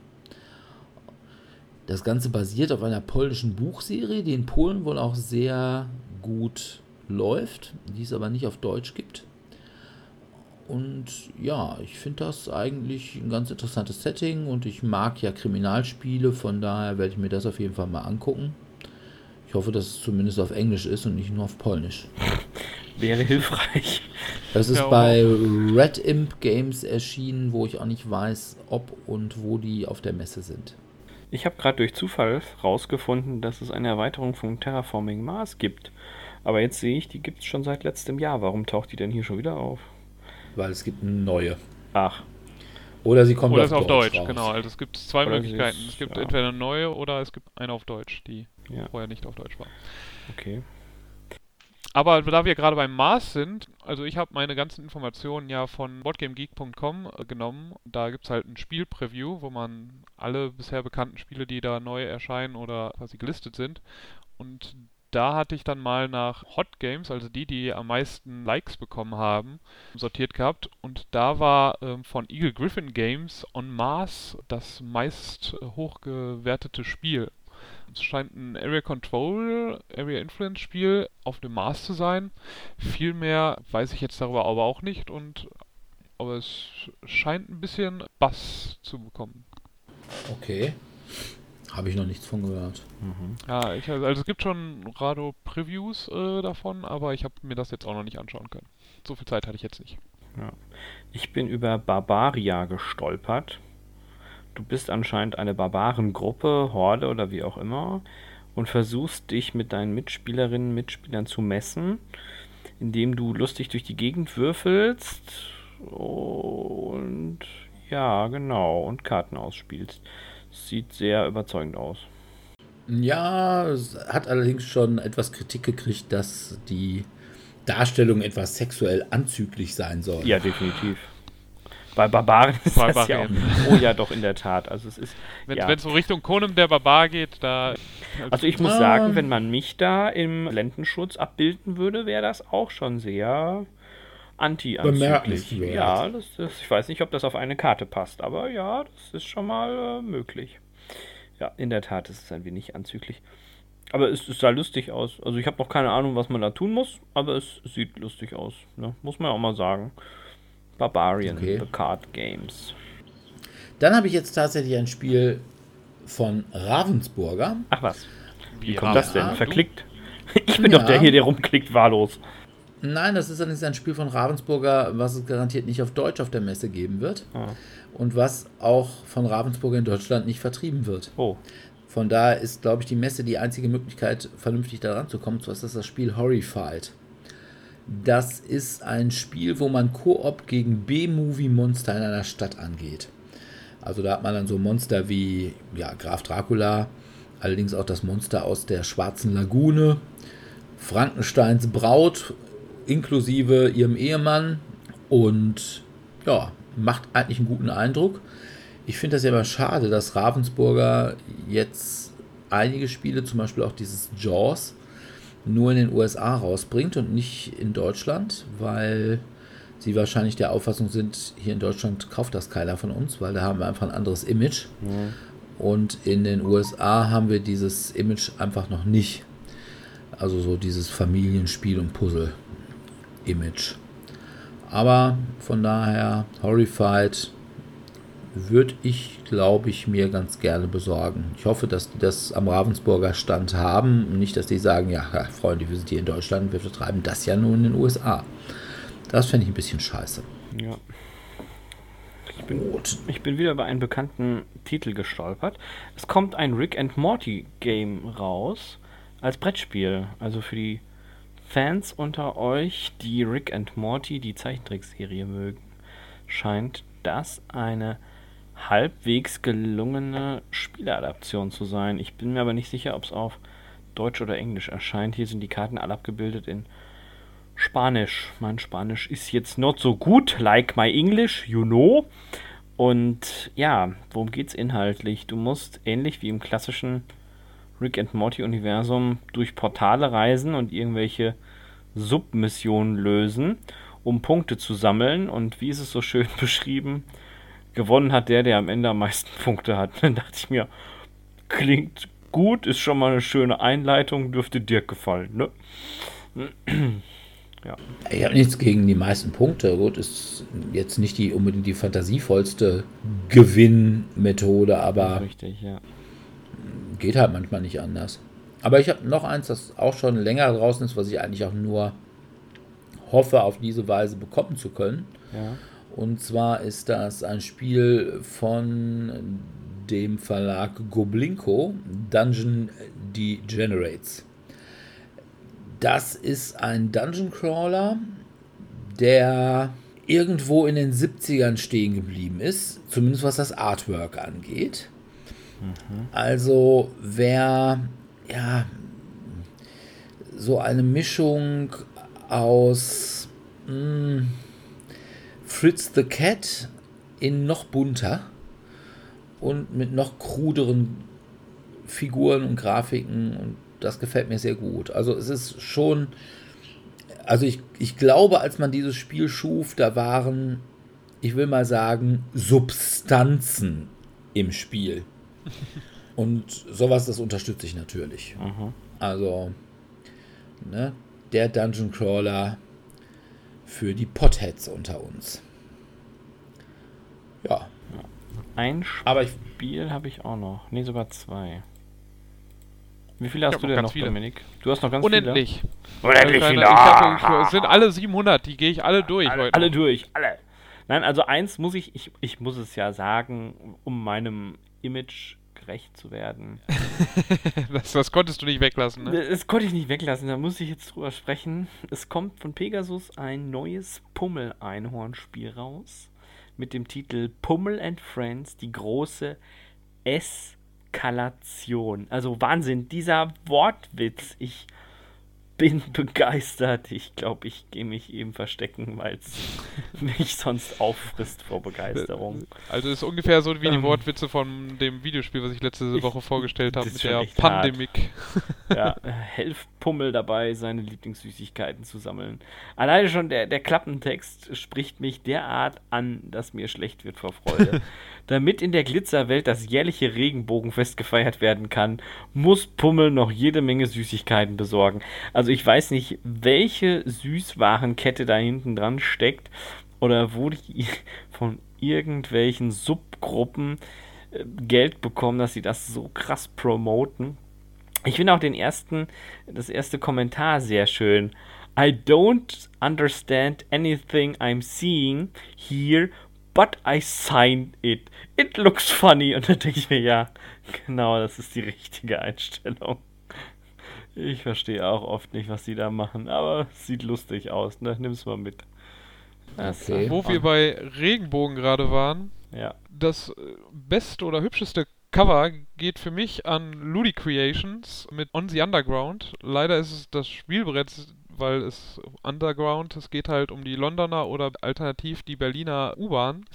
Das Ganze basiert auf einer polnischen Buchserie, die in Polen wohl auch sehr gut läuft, die es aber nicht auf Deutsch gibt. Und ja, ich finde das eigentlich ein ganz interessantes Setting und ich mag ja Kriminalspiele, von daher werde ich mir das auf jeden Fall mal angucken. Ich hoffe, dass es zumindest auf Englisch ist und nicht nur auf Polnisch. Wäre hilfreich. Das ist ja, bei Red Imp Games erschienen, wo ich auch nicht weiß, ob und wo die auf der Messe sind. Ich habe gerade durch Zufall rausgefunden, dass es eine Erweiterung von Terraforming Mars gibt. Aber jetzt sehe ich, die gibt es schon seit letztem Jahr. Warum taucht die denn hier schon wieder auf? Weil es gibt eine neue. Ach. Oder sie kommt oder auf, auf Deutsch. Deutsch genau. Also es gibt zwei oder Möglichkeiten. Ist, es gibt ja. entweder eine neue oder es gibt eine auf Deutsch, die ja. vorher nicht auf Deutsch war. Okay. Aber da wir gerade beim Mars sind, also ich habe meine ganzen Informationen ja von boardgamegeek.com äh, genommen. Da gibt es halt ein Spielpreview, wo man alle bisher bekannten Spiele, die da neu erscheinen oder quasi gelistet sind. Und da hatte ich dann mal nach Hot Games, also die, die am meisten Likes bekommen haben, sortiert gehabt. Und da war ähm, von Eagle Griffin Games on Mars das meist äh, hochgewertete Spiel. Es scheint ein Area Control, Area Influence Spiel auf dem Mars zu sein. Viel mehr weiß ich jetzt darüber aber auch nicht und aber es scheint ein bisschen Bass zu bekommen. Okay. Habe ich noch nichts von gehört. Mhm. Ja, ich, also es gibt schon Rado-Previews äh, davon, aber ich habe mir das jetzt auch noch nicht anschauen können. So viel Zeit hatte ich jetzt nicht. Ja. Ich bin über Barbaria gestolpert. Du bist anscheinend eine Barbarengruppe, Horde oder wie auch immer und versuchst dich mit deinen Mitspielerinnen und Mitspielern zu messen, indem du lustig durch die Gegend würfelst und ja, genau, und Karten ausspielst. Sieht sehr überzeugend aus. Ja, es hat allerdings schon etwas Kritik gekriegt, dass die Darstellung etwas sexuell anzüglich sein soll. Ja, definitiv. Bei Barbaren ist Bei das ja auch. Oh ja, doch, in der Tat. Also es ist. Wenn ja. es so Richtung Conan der Barbar geht, da. Also ich muss ah. sagen, wenn man mich da im Lendenschutz abbilden würde, wäre das auch schon sehr anti-anzüglich. Ja, das, das, ich weiß nicht, ob das auf eine Karte passt, aber ja, das ist schon mal äh, möglich. Ja, in der Tat ist es ein wenig anzüglich. Aber es, es sah lustig aus. Also ich habe noch keine Ahnung, was man da tun muss, aber es, es sieht lustig aus. Ne? Muss man auch mal sagen. Barbarian, okay. The Card Games. Dann habe ich jetzt tatsächlich ein Spiel von Ravensburger. Ach was. Wie, Wie kommt das denn? Verklickt. Ich bin ja. doch der hier, der rumklickt, wahllos. Nein, das ist dann ein Spiel von Ravensburger, was es garantiert nicht auf Deutsch auf der Messe geben wird. Ah. Und was auch von Ravensburger in Deutschland nicht vertrieben wird. Oh. Von daher ist, glaube ich, die Messe die einzige Möglichkeit, vernünftig daran zu kommen. Zwar ist das das Spiel Horrified. Das ist ein Spiel, wo man Koop gegen B-Movie-Monster in einer Stadt angeht. Also da hat man dann so Monster wie ja, Graf Dracula, allerdings auch das Monster aus der Schwarzen Lagune, Frankensteins Braut inklusive ihrem Ehemann und ja, macht eigentlich einen guten Eindruck. Ich finde das ja immer schade, dass Ravensburger jetzt einige Spiele, zum Beispiel auch dieses Jaws, nur in den USA rausbringt und nicht in Deutschland, weil sie wahrscheinlich der Auffassung sind, hier in Deutschland kauft das keiner von uns, weil da haben wir einfach ein anderes Image. Ja. Und in den USA haben wir dieses Image einfach noch nicht. Also so dieses Familienspiel und Puzzle-Image. Aber von daher, Horrified würde ich, glaube ich, mir ganz gerne besorgen. Ich hoffe, dass die das am Ravensburger Stand haben. Nicht, dass die sagen, ja, Freunde, wir sind hier in Deutschland, wir vertreiben das ja nur in den USA. Das fände ich ein bisschen scheiße. Ja. Ich bin, ich bin wieder bei einem bekannten Titel gestolpert. Es kommt ein Rick and Morty Game raus als Brettspiel. Also für die Fans unter euch, die Rick and Morty, die Zeichentrickserie mögen, scheint das eine halbwegs gelungene Spieleadaption zu sein. Ich bin mir aber nicht sicher, ob es auf Deutsch oder Englisch erscheint. Hier sind die Karten alle abgebildet in Spanisch. Mein Spanisch ist jetzt not so gut, like my English, you know. Und ja, worum geht's inhaltlich? Du musst ähnlich wie im klassischen Rick and Morty Universum durch Portale reisen und irgendwelche Submissionen lösen, um Punkte zu sammeln. Und wie ist es so schön beschrieben? Gewonnen hat der, der am Ende am meisten Punkte hat. Dann dachte ich mir, klingt gut, ist schon mal eine schöne Einleitung, dürfte dir gefallen, ne? ja. Ich habe nichts gegen die meisten Punkte. Gut, ist jetzt nicht die unbedingt die fantasievollste Gewinnmethode, aber richtig, ja. geht halt manchmal nicht anders. Aber ich habe noch eins, das auch schon länger draußen ist, was ich eigentlich auch nur hoffe, auf diese Weise bekommen zu können. Ja. Und zwar ist das ein Spiel von dem Verlag Goblinko, Dungeon Degenerates. Das ist ein Dungeon Crawler, der irgendwo in den 70ern stehen geblieben ist, zumindest was das Artwork angeht. Mhm. Also wer ja so eine Mischung aus mh, hm, Fritz the Cat in noch bunter und mit noch kruderen Figuren und Grafiken und das gefällt mir sehr gut. Also es ist schon, also ich, ich glaube, als man dieses Spiel schuf, da waren, ich will mal sagen, Substanzen im Spiel. Und sowas, das unterstütze ich natürlich. Mhm. Also, ne, der Dungeon Crawler für die Potheads unter uns. Ja. Ein Spiel habe ich auch noch. Ne, sogar zwei. Wie viele hast du denn noch, viele. Dominik? Du hast noch ganz Unendlich. viele. Unendlich. Unendlich viele. Ich hab, ich, es sind alle 700, die gehe ich alle durch alle, heute. Alle durch, alle. Nein, also eins muss ich, ich, ich muss es ja sagen, um meinem Image gerecht zu werden. das, das, konntest du nicht weglassen, ne? Das konnte ich nicht weglassen, da muss ich jetzt drüber sprechen. Es kommt von Pegasus ein neues Pummel-Einhorn-Spiel raus mit dem Titel Pummel and Friends, die große Eskalation. Also Wahnsinn, dieser Wortwitz. Ich bin begeistert. Ich glaube, ich gehe mich eben verstecken, weil es mich sonst auffrisst vor Begeisterung. Also ist ungefähr so wie die ähm. Wortwitze von dem Videospiel, was ich letzte Woche ich, vorgestellt habe, mit der Pandemie. Ja, helft Pummel dabei, seine Lieblingssüßigkeiten zu sammeln. Alleine schon der, der Klappentext spricht mich derart an, dass mir schlecht wird vor Freude. Damit in der Glitzerwelt das jährliche Regenbogenfest gefeiert werden kann, muss Pummel noch jede Menge Süßigkeiten besorgen. Also ich weiß nicht, welche Süßwarenkette da hinten dran steckt oder wo die von irgendwelchen Subgruppen äh, Geld bekommen, dass sie das so krass promoten. Ich finde auch den ersten, das erste Kommentar sehr schön. I don't understand anything I'm seeing here, but I signed it. It looks funny. Und dann denke ich mir, ja, genau, das ist die richtige Einstellung. Ich verstehe auch oft nicht, was die da machen, aber es sieht lustig aus, ne? Nimm's mal mit. Okay. Wo wir bei Regenbogen gerade waren, ja. das äh, beste oder hübscheste Cover geht für mich an Ludi Creations mit On the Underground. Leider ist es das Spielbrett, weil es Underground, es geht halt um die Londoner oder alternativ die Berliner U-Bahn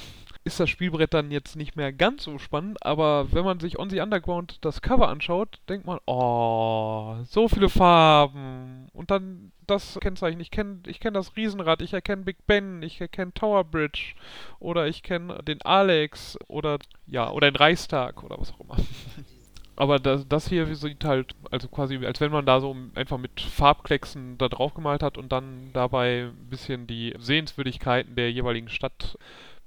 ist das Spielbrett dann jetzt nicht mehr ganz so spannend, aber wenn man sich On the Underground das Cover anschaut, denkt man, oh, so viele Farben. Und dann das Kennzeichen. Ich kenne ich kenn das Riesenrad, ich erkenne Big Ben, ich erkenne Tower Bridge oder ich kenne den Alex oder ja, oder den Reichstag oder was auch immer. Aber das, das hier sieht halt, also quasi, als wenn man da so einfach mit Farbklecksen da drauf gemalt hat und dann dabei ein bisschen die Sehenswürdigkeiten der jeweiligen Stadt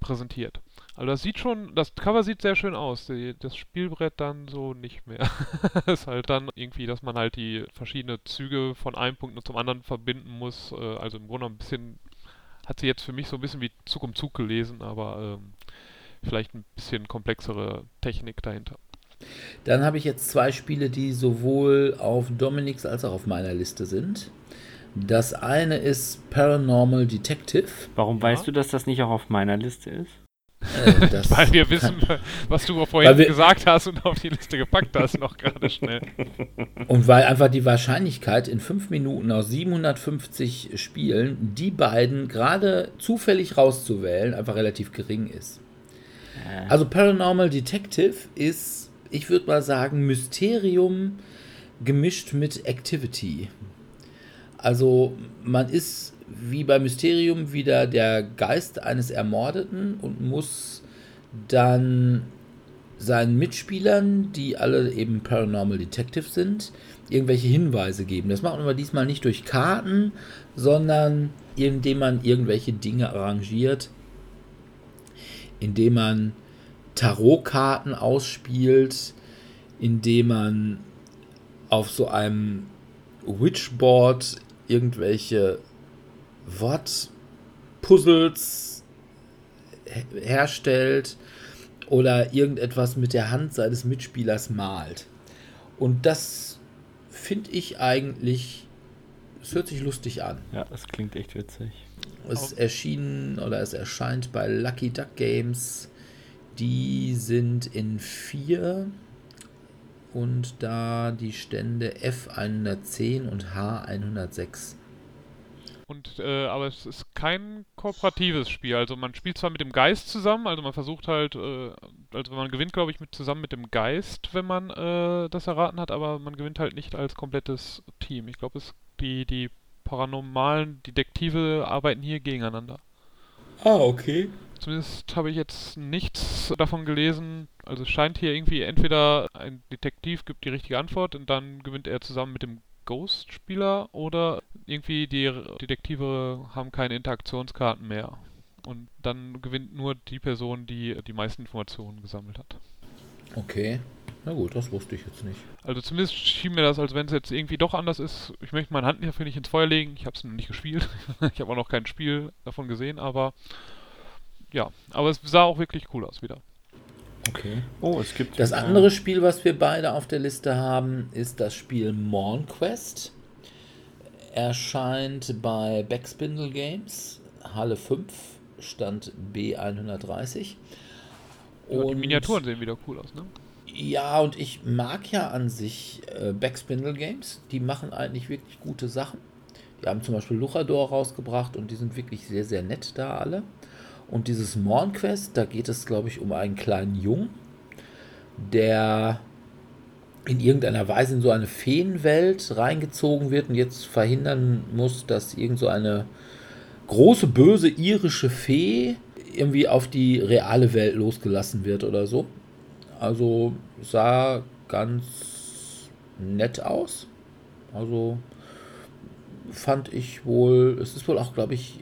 präsentiert. Also das sieht schon, das Cover sieht sehr schön aus. Die, das Spielbrett dann so nicht mehr. ist halt dann irgendwie, dass man halt die verschiedenen Züge von einem Punkt zum anderen verbinden muss. Äh, also im Grunde ein bisschen, hat sie jetzt für mich so ein bisschen wie Zug um Zug gelesen, aber ähm, vielleicht ein bisschen komplexere Technik dahinter. Dann habe ich jetzt zwei Spiele, die sowohl auf Dominiks als auch auf meiner Liste sind. Das eine ist Paranormal Detective. Warum ja. weißt du, dass das nicht auch auf meiner Liste ist? Äh, weil wir wissen, was du vorhin wir, gesagt hast und auf die Liste gepackt hast, noch gerade schnell. Und weil einfach die Wahrscheinlichkeit in fünf Minuten aus 750 Spielen, die beiden gerade zufällig rauszuwählen, einfach relativ gering ist. Also Paranormal Detective ist, ich würde mal sagen, Mysterium gemischt mit Activity. Also man ist wie bei Mysterium wieder der Geist eines Ermordeten und muss dann seinen Mitspielern, die alle eben Paranormal Detective sind, irgendwelche Hinweise geben. Das macht man aber diesmal nicht durch Karten, sondern indem man irgendwelche Dinge arrangiert, indem man Tarotkarten ausspielt, indem man auf so einem Witchboard irgendwelche Wortpuzzles herstellt oder irgendetwas mit der Hand seines Mitspielers malt. Und das finde ich eigentlich, es hört sich lustig an. Ja, das klingt echt witzig. Es erschien oder es erscheint bei Lucky Duck Games. Die sind in vier und da die Stände F110 und H106. Und, äh, aber es ist kein kooperatives Spiel. Also man spielt zwar mit dem Geist zusammen, also man versucht halt, äh, also man gewinnt, glaube ich, mit, zusammen mit dem Geist, wenn man äh, das erraten hat, aber man gewinnt halt nicht als komplettes Team. Ich glaube, die, die paranormalen Detektive arbeiten hier gegeneinander. Ah, okay. Zumindest habe ich jetzt nichts davon gelesen. Also es scheint hier irgendwie entweder ein Detektiv gibt die richtige Antwort und dann gewinnt er zusammen mit dem Ghost-Spieler oder irgendwie die Detektive haben keine Interaktionskarten mehr. Und dann gewinnt nur die Person, die die meisten Informationen gesammelt hat. Okay. Na gut, das wusste ich jetzt nicht. Also zumindest schien mir das, als wenn es jetzt irgendwie doch anders ist. Ich möchte meine Hand hier nicht ins Feuer legen. Ich habe es noch nicht gespielt. ich habe auch noch kein Spiel davon gesehen, aber ja, aber es sah auch wirklich cool aus wieder. Okay. Oh, es gibt. Das andere Spiel, was wir beide auf der Liste haben, ist das Spiel Morn Quest. Erscheint bei Backspindle Games, Halle 5, Stand B130. Ja, die Miniaturen sehen wieder cool aus, ne? Ja, und ich mag ja an sich äh, Backspindle Games. Die machen eigentlich wirklich gute Sachen. Die haben zum Beispiel Luchador rausgebracht und die sind wirklich sehr, sehr nett da alle. Und dieses Morn Quest, da geht es, glaube ich, um einen kleinen Jungen, der in irgendeiner Weise in so eine Feenwelt reingezogen wird und jetzt verhindern muss, dass irgend so eine große, böse irische Fee irgendwie auf die reale Welt losgelassen wird oder so. Also sah ganz nett aus. Also fand ich wohl, es ist wohl auch, glaube ich,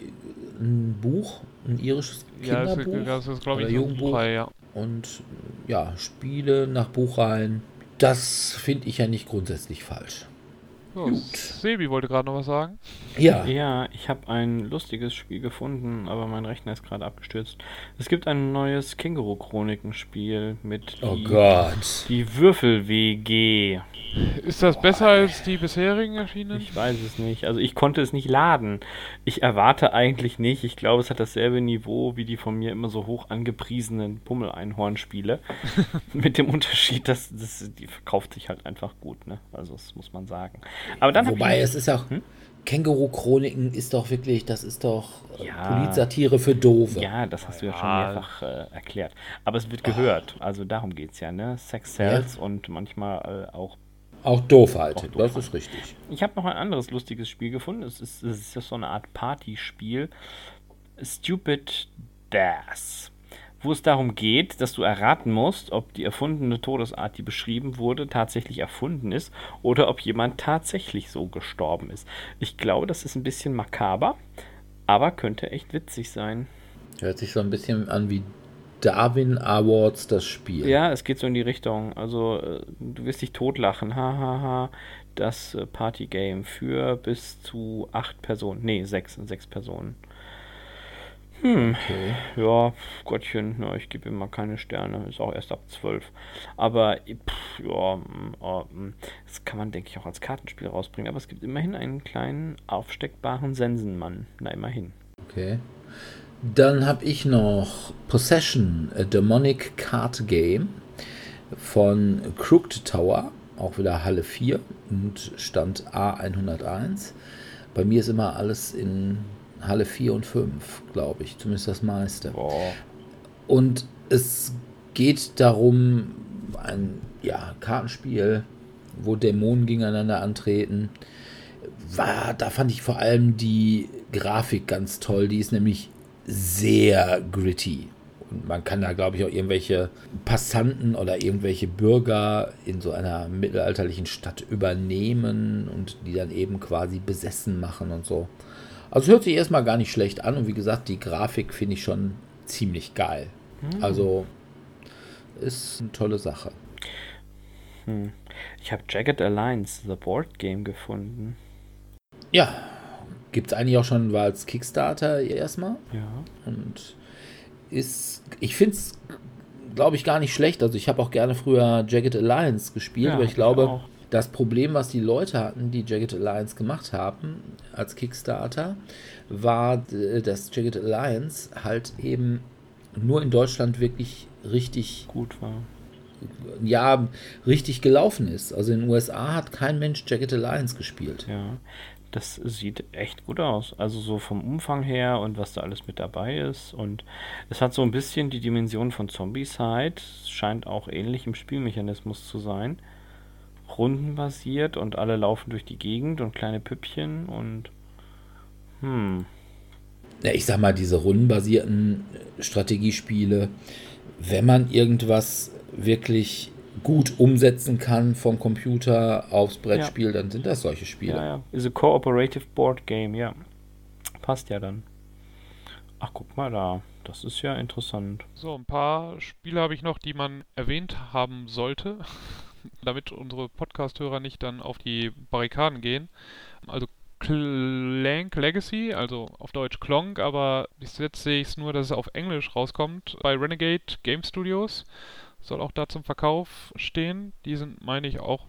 ein Buch, ein irisches Kinderbuch. Ja, das ist, glaube ich, ein Buchreihe, ja. Und ja, Spiele nach Buchreihen, das finde ich ja nicht grundsätzlich falsch. So, Gut. Sebi wollte gerade noch was sagen. Ja. Ja, ich habe ein lustiges Spiel gefunden, aber mein Rechner ist gerade abgestürzt. Es gibt ein neues Känguru-Chroniken-Spiel mit oh die, Gott. die Würfel-WG. Ist das besser als die bisherigen erschienenen? Ich weiß es nicht. Also ich konnte es nicht laden. Ich erwarte eigentlich nicht. Ich glaube, es hat dasselbe Niveau wie die von mir immer so hoch angepriesenen Pummel-Einhorn-Spiele. Mit dem Unterschied, dass das, die verkauft sich halt einfach gut. Ne? Also das muss man sagen. Aber dann Wobei es ist auch... Hm? Känguru-Chroniken ist doch wirklich, das ist doch äh, ja, Polizsatire für Doofe. Ja, das hast du ja, ja schon mehrfach äh, erklärt. Aber es wird gehört, also darum geht es ja, ne? Sex sells ja. und manchmal äh, auch auch doof halt, auch doof das halt. ist richtig. Ich habe noch ein anderes lustiges Spiel gefunden. Es ist, es ist so eine Art Partyspiel. Stupid Das. Wo es darum geht, dass du erraten musst, ob die erfundene Todesart, die beschrieben wurde, tatsächlich erfunden ist oder ob jemand tatsächlich so gestorben ist. Ich glaube, das ist ein bisschen makaber, aber könnte echt witzig sein. Hört sich so ein bisschen an wie Darwin Awards das Spiel. Ja, es geht so in die Richtung. Also, äh, du wirst dich totlachen. Hahaha. Ha, ha. Das äh, Partygame für bis zu acht Personen. Nee, sechs, sechs Personen. Hm, okay. ja, Gottchen, na, ich gebe ihm mal keine Sterne, ist auch erst ab zwölf. Aber, pff, ja, oh, das kann man, denke ich, auch als Kartenspiel rausbringen. Aber es gibt immerhin einen kleinen aufsteckbaren Sensenmann. Na, immerhin. Okay. Dann habe ich noch Possession, a Demonic Card Game von Crooked Tower, auch wieder Halle 4 und Stand A101. Bei mir ist immer alles in Halle 4 und 5, glaube ich, zumindest das meiste. Oh. Und Es geht darum, ein ja, Kartenspiel, wo Dämonen gegeneinander antreten. War, da fand ich vor allem die Grafik ganz toll. Die ist nämlich sehr gritty. Und man kann da, glaube ich, auch irgendwelche Passanten oder irgendwelche Bürger in so einer mittelalterlichen Stadt übernehmen und die dann eben quasi besessen machen und so. Also hört sich erstmal gar nicht schlecht an und wie gesagt, die Grafik finde ich schon ziemlich geil. Hm. Also ist eine tolle Sache. Hm. Ich habe Jagged Alliance, The Board Game, gefunden. Ja, gibt es eigentlich auch schon, war als Kickstarter erstmal. Ja. Und ist, ich finde es, glaube ich, gar nicht schlecht. Also ich habe auch gerne früher Jagged Alliance gespielt, ja, aber ich glaube, ich das Problem, was die Leute hatten, die Jagged Alliance gemacht haben als Kickstarter, war, äh, dass Jagged Alliance halt eben nur in Deutschland wirklich richtig gut war. Ja, richtig gelaufen ist. Also in den USA hat kein Mensch Jagged Alliance gespielt. Ja, das sieht echt gut aus. Also so vom Umfang her und was da alles mit dabei ist. Und es hat so ein bisschen die Dimension von Zombie-Side. Scheint auch ähnlich im Spielmechanismus zu sein. Rundenbasiert und alle laufen durch die Gegend und kleine Püppchen und hm. Ja, ich sag mal, diese rundenbasierten Strategiespiele, wenn man irgendwas wirklich gut umsetzen kann vom Computer aufs Brettspiel, ja. dann sind das solche Spiele. Ja, ja. Ist a cooperative board game, ja. Passt ja dann. Ach, guck mal da. Das ist ja interessant. So, ein paar Spiele habe ich noch, die man erwähnt haben sollte, damit unsere Podcast-Hörer nicht dann auf die Barrikaden gehen. Also Clank Legacy, also auf Deutsch Klonk, aber bis jetzt sehe ich es nur, dass es auf Englisch rauskommt bei Renegade Game Studios soll auch da zum Verkauf stehen. Die sind, meine ich, auch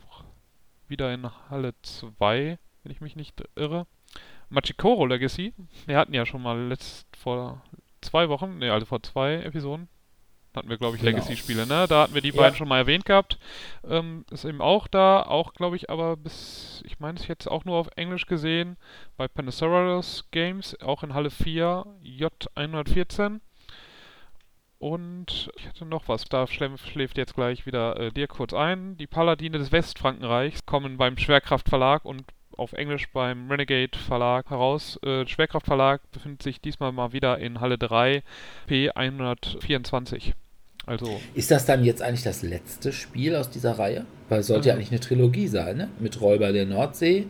wieder in Halle 2, wenn ich mich nicht irre. Machikoro Legacy, wir hatten ja schon mal letzt vor zwei Wochen, ne, also vor zwei Episoden, hatten wir, glaube ich, genau. Legacy-Spiele, ne? Da hatten wir die ja. beiden schon mal erwähnt gehabt. Ähm, ist eben auch da, auch, glaube ich, aber bis, ich meine es jetzt auch nur auf Englisch gesehen, bei Panasaurus Games, auch in Halle 4, J114. Und ich hatte noch was, da schläft jetzt gleich wieder äh, dir kurz ein. Die Paladine des Westfrankenreichs kommen beim Schwerkraft Verlag und auf Englisch beim Renegade Verlag heraus. Äh, Schwerkraft Verlag befindet sich diesmal mal wieder in Halle 3 P124. Also ist das dann jetzt eigentlich das letzte Spiel aus dieser Reihe? Weil es sollte ja mhm. eigentlich eine Trilogie sein, ne? Mit Räuber der Nordsee,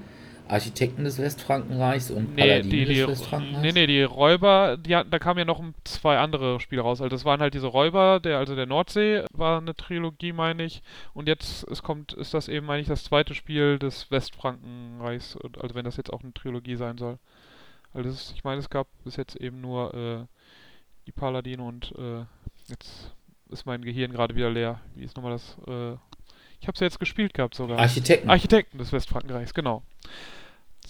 Architekten des Westfrankenreichs und nee, Paladin die, die, des Westfrankenreichs? Nee, nee, die Räuber, die hatten, da kamen ja noch zwei andere Spiele raus. Also das waren halt diese Räuber, der, also der Nordsee war eine Trilogie, meine ich. Und jetzt es kommt, ist das eben, meine ich, das zweite Spiel des Westfrankenreichs. Also wenn das jetzt auch eine Trilogie sein soll. Also ist, ich meine, es gab bis jetzt eben nur äh, die Paladin und äh, jetzt ist mein Gehirn gerade wieder leer. Wie ist nochmal das? Äh, ich habe es ja jetzt gespielt gehabt sogar. Architekten. Architekten des Westfrankenreichs, genau.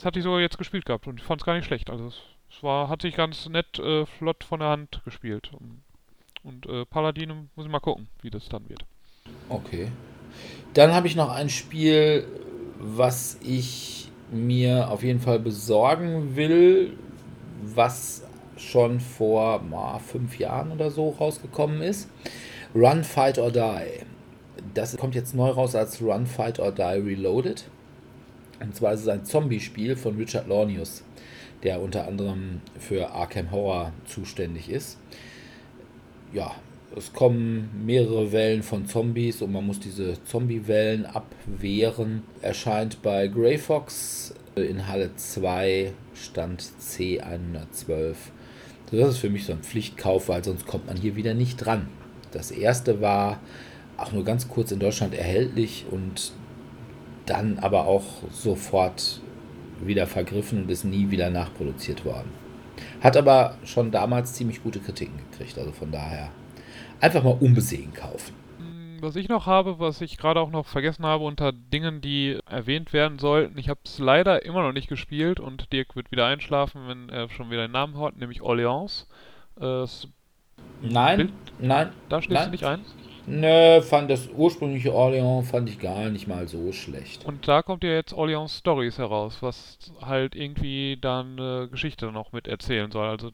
Das hatte ich sogar jetzt gespielt gehabt und ich fand es gar nicht schlecht. Also es, es, war, hat sich ganz nett äh, flott von der Hand gespielt. Und, und äh, Paladin muss ich mal gucken, wie das dann wird. Okay. Dann habe ich noch ein Spiel, was ich mir auf jeden Fall besorgen will, was schon vor mal, fünf Jahren oder so rausgekommen ist. Run, Fight or Die. Das kommt jetzt neu raus als Run, Fight or Die Reloaded. Und zwar ist es ein Zombie-Spiel von Richard Launius, der unter anderem für Arkham Horror zuständig ist. Ja, es kommen mehrere Wellen von Zombies und man muss diese Zombie-Wellen abwehren. Erscheint bei Grey Fox in Halle 2, Stand C112. Das ist für mich so ein Pflichtkauf, weil sonst kommt man hier wieder nicht dran. Das erste war auch nur ganz kurz in Deutschland erhältlich und dann aber auch sofort wieder vergriffen und ist nie wieder nachproduziert worden. Hat aber schon damals ziemlich gute Kritiken gekriegt, also von daher einfach mal unbesehen kaufen. Hm, was ich noch habe, was ich gerade auch noch vergessen habe unter Dingen, die erwähnt werden sollten, ich habe es leider immer noch nicht gespielt und Dirk wird wieder einschlafen, wenn er schon wieder den Namen hört, nämlich Orleans. Äh, nein, Bild, nein. Da schläfst du nicht ein? Nö, fand das ursprüngliche Orleans fand ich gar nicht mal so schlecht. Und da kommt ja jetzt Orleans Stories heraus, was halt irgendwie dann äh, Geschichte noch mit erzählen soll. Also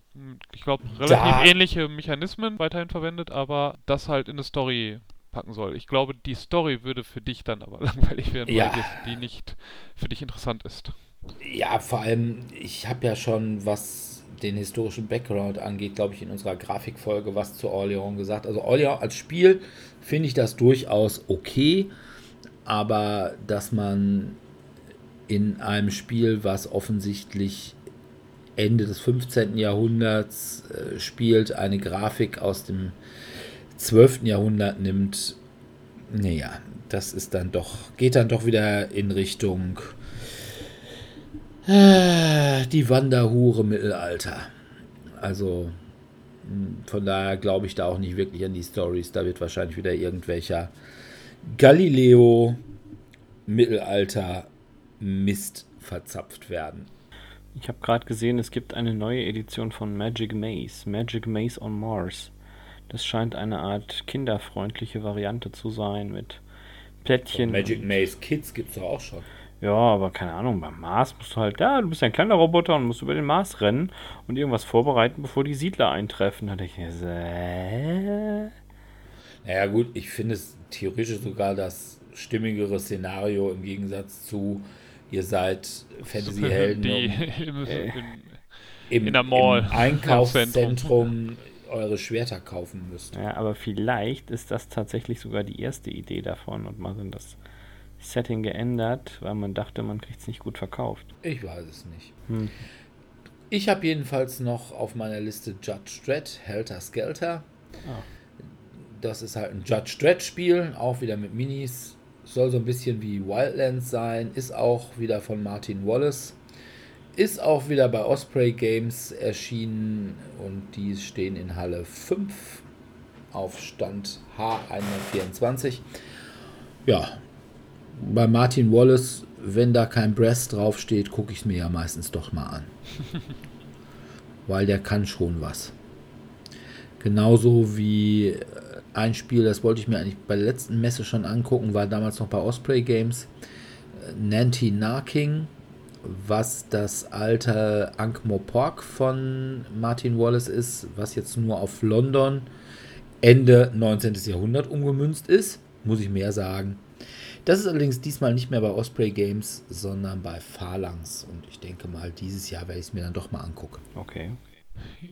ich glaube relativ da ähnliche Mechanismen weiterhin verwendet, aber das halt in eine Story packen soll. Ich glaube, die Story würde für dich dann aber langweilig werden, ja. weil die nicht für dich interessant ist. Ja, vor allem, ich habe ja schon, was den historischen Background angeht, glaube ich, in unserer Grafikfolge was zu Orleans gesagt. Also Orleans als Spiel finde ich das durchaus okay, aber dass man in einem Spiel, was offensichtlich Ende des 15. Jahrhunderts äh, spielt, eine Grafik aus dem 12. Jahrhundert nimmt, naja, das ist dann doch, geht dann doch wieder in Richtung die Wanderhure Mittelalter. Also hm, von daher glaube ich da auch nicht wirklich an die Stories. Da wird wahrscheinlich wieder irgendwelcher Galileo Mittelalter Mist verzapft werden. Ich habe gerade gesehen, es gibt eine neue Edition von Magic Maze, Magic Maze on Mars. Das scheint eine Art kinderfreundliche Variante zu sein mit Plättchen. Magic Maze Kids gibt es auch schon. Ja, aber keine Ahnung, beim Mars musst du halt, ja, du bist ein kleiner Roboter und musst über den Mars rennen und irgendwas vorbereiten, bevor die Siedler eintreffen. Da denke ich mir äh? Naja, gut, ich finde es theoretisch sogar das stimmigere Szenario im Gegensatz zu, ihr seid Fantasy-Helden. im, äh, in, in der Mall. Im Einkaufszentrum eure Schwerter kaufen müsst. Ja, aber vielleicht ist das tatsächlich sogar die erste Idee davon und man sind das Setting geändert, weil man dachte, man kriegt es nicht gut verkauft. Ich weiß es nicht. Hm. Ich habe jedenfalls noch auf meiner Liste Judge Dredd, Helter Skelter. Ah. Das ist halt ein Judge Dredd-Spiel, auch wieder mit Minis. Soll so ein bisschen wie Wildlands sein, ist auch wieder von Martin Wallace. Ist auch wieder bei Osprey Games erschienen und die stehen in Halle 5 auf Stand H124. Ja, bei Martin Wallace, wenn da kein Breast draufsteht, gucke ich es mir ja meistens doch mal an. Weil der kann schon was. Genauso wie äh, ein Spiel, das wollte ich mir eigentlich bei der letzten Messe schon angucken, war damals noch bei Osprey Games. Äh, Nanty Narking was das alte Ankh-Morpork von Martin Wallace ist, was jetzt nur auf London Ende 19. Jahrhundert umgemünzt ist, muss ich mehr sagen. Das ist allerdings diesmal nicht mehr bei Osprey Games, sondern bei Phalanx. Und ich denke mal, dieses Jahr werde ich es mir dann doch mal angucken. Okay.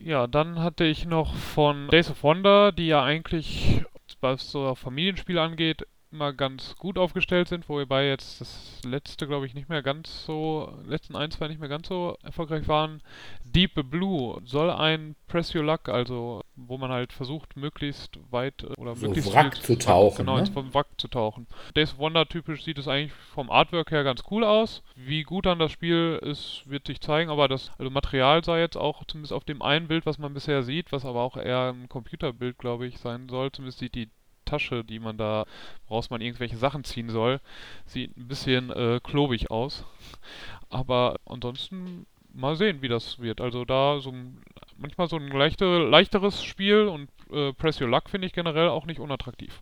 Ja, dann hatte ich noch von Days of Wonder, die ja eigentlich, was so Familienspiel angeht, immer ganz gut aufgestellt sind, wobei jetzt das letzte, glaube ich, nicht mehr ganz so, letzten ein, zwei nicht mehr ganz so erfolgreich waren. Deep Blue soll ein Press Your Luck, also wo man halt versucht, möglichst weit äh, oder so möglichst Wrack zu tauchen. Genau, ne? vom Wrack zu tauchen. Days of Wonder typisch sieht es eigentlich vom Artwork her ganz cool aus. Wie gut dann das Spiel ist, wird sich zeigen, aber das also Material sei jetzt auch zumindest auf dem einen Bild, was man bisher sieht, was aber auch eher ein Computerbild, glaube ich, sein soll. Zumindest sieht die Tasche, die man da, woraus man irgendwelche Sachen ziehen soll. Sieht ein bisschen äh, klobig aus. Aber ansonsten mal sehen, wie das wird. Also da so ein, manchmal so ein leichte, leichteres Spiel und äh, Press Your Luck finde ich generell auch nicht unattraktiv.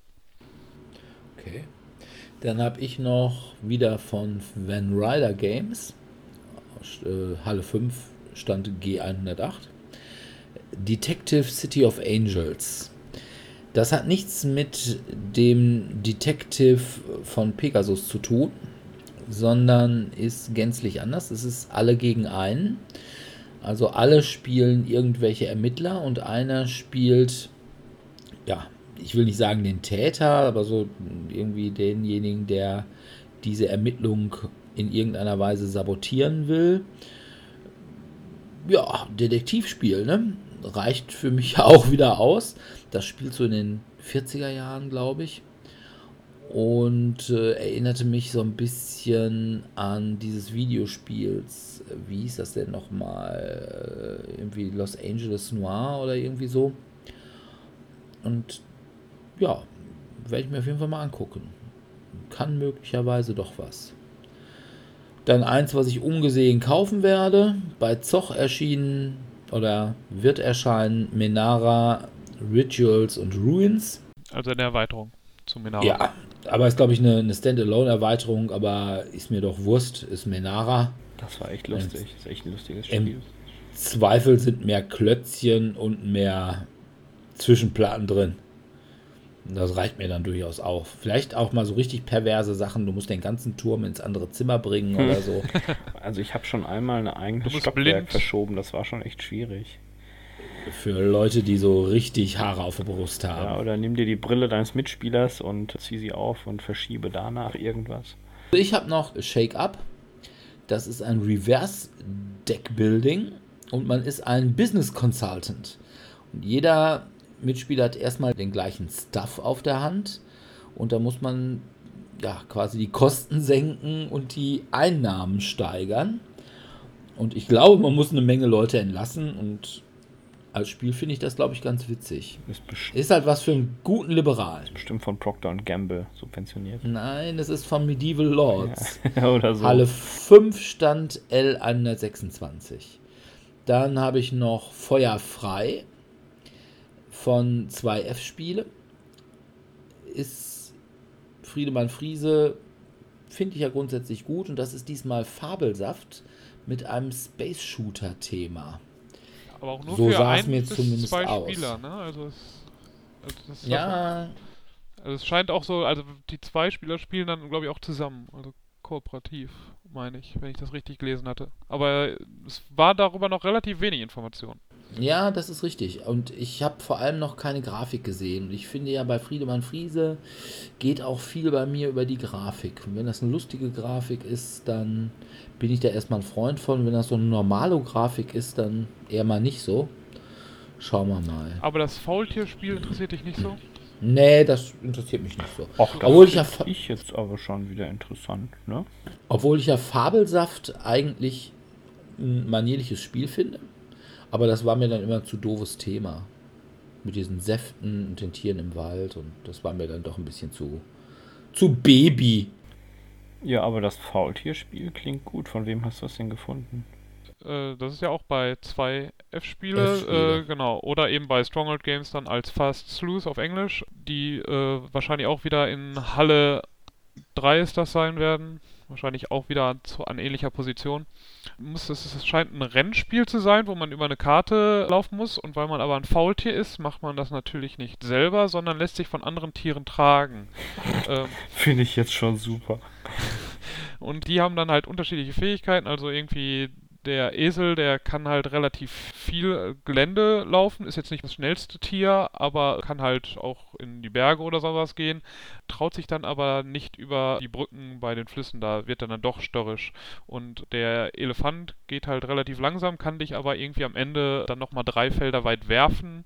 Okay. Dann habe ich noch wieder von Van Ryder Games, äh, Halle 5, Stand G108, Detective City of Angels. Das hat nichts mit dem Detective von Pegasus zu tun, sondern ist gänzlich anders. Es ist alle gegen einen. Also alle spielen irgendwelche Ermittler und einer spielt, ja, ich will nicht sagen den Täter, aber so irgendwie denjenigen, der diese Ermittlung in irgendeiner Weise sabotieren will. Ja, Detektivspiel, ne? Reicht für mich auch wieder aus. Das spielt so in den 40er Jahren, glaube ich. Und äh, erinnerte mich so ein bisschen an dieses Videospiels. Wie hieß das denn nochmal? Äh, irgendwie Los Angeles Noir oder irgendwie so. Und ja, werde ich mir auf jeden Fall mal angucken. Kann möglicherweise doch was. Dann eins, was ich ungesehen kaufen werde. Bei Zoch erschienen oder wird erscheinen Menara Rituals und Ruins. Also eine Erweiterung zu Menara. Ja, aber ist, glaube ich, eine, eine Standalone-Erweiterung, aber ist mir doch Wurst, ist Menara. Das war echt lustig. Das ist echt ein lustiges Im Spiel. Zweifel sind mehr Klötzchen und mehr Zwischenplatten drin. Das reicht mir dann durchaus auch. Vielleicht auch mal so richtig perverse Sachen. Du musst den ganzen Turm ins andere Zimmer bringen oder so. Also ich habe schon einmal ein eigenes Du musst Stockwerk blind- verschoben. Das war schon echt schwierig. Für Leute, die so richtig Haare auf der Brust Ja, haben. oder nimm dir die Brille deines Mitspielers und zieh sie auf und verschiebe danach irgendwas. Ich habe noch Shake Up. Das ist ein Reverse Deck Building und man ist ein Business Consultant. Und jeder Mitspieler hat erstmal den gleichen Stuff auf der Hand und da muss man ja quasi die Kosten senken und die Einnahmen steigern. Und ich glaube, man muss eine Menge Leute entlassen und als Spiel finde ich das, glaube ich, ganz witzig. Ist Ist halt was für einen guten Liberalen. bestimmt von Procter Gamble subventioniert. Nein, es ist von Medieval Lords. oder so. Halle 5 stand L126. Dann habe ich noch Feuer frei von 2F Spiele. Ist Friedemann Friese, finde ich ja grundsätzlich gut und das ist diesmal Fabelsaft mit einem Space Shooter Thema. Aber auch nur So für sah es ein mir bis zumindest zwei aus. Spieler, ne? Also es, also das ist Ja, Also es scheint auch so, also die zwei Spieler spielen dann, glaube ich, auch zusammen. Also kooperativ, meine ich, wenn ich das richtig gelesen hatte. Aber es war darüber noch relativ wenig Information. Ja, das ist richtig. Und ich habe vor allem noch keine Grafik gesehen. Und ich finde ja, bei Friedemann Friese geht auch viel bei mir über die Grafik. Und wenn das eine lustige Grafik ist, dann bin ich da erstmal ein Freund von. Wenn das so eine normale Grafik ist, dann eher mal nicht so. Schauen wir mal. Aber das Faultierspiel interessiert dich nicht so? Nee, das interessiert mich nicht so. Ach, das Obwohl ich ja ich jetzt aber schon wieder interessant, ne? Obwohl ich ja Fabelsaft eigentlich ein manierliches Spiel finde. Aber das war mir dann immer ein zu doofes Thema. Mit diesen Säften und den Tieren im Wald. Und das war mir dann doch ein bisschen zu, zu Baby. Ja, aber das Faultierspiel klingt gut. Von wem hast du das denn gefunden? Äh, das ist ja auch bei zwei F-Spiele, äh, genau. Oder eben bei Stronghold Games dann als Fast Sleuth auf Englisch, die äh, wahrscheinlich auch wieder in Halle 3 ist das sein werden. Wahrscheinlich auch wieder zu, an ähnlicher Position. Muss, es, scheint ein Rennspiel zu sein, wo man über eine Karte laufen muss. Und weil man aber ein Faultier ist, macht man das natürlich nicht selber, sondern lässt sich von anderen Tieren tragen. ähm, Finde ich jetzt schon super. und die haben dann halt unterschiedliche Fähigkeiten. Also irgendwie der Esel, der kann halt relativ viel äh, Gelände laufen, ist jetzt nicht das schnellste Tier, aber kann halt auch in die Berge oder sowas gehen, traut sich dann aber nicht über die Brücken bei den Flüssen, da wird er dann doch störrisch. Und der Elefant geht halt relativ langsam, kann dich aber irgendwie am Ende dann nochmal drei Felder weit werfen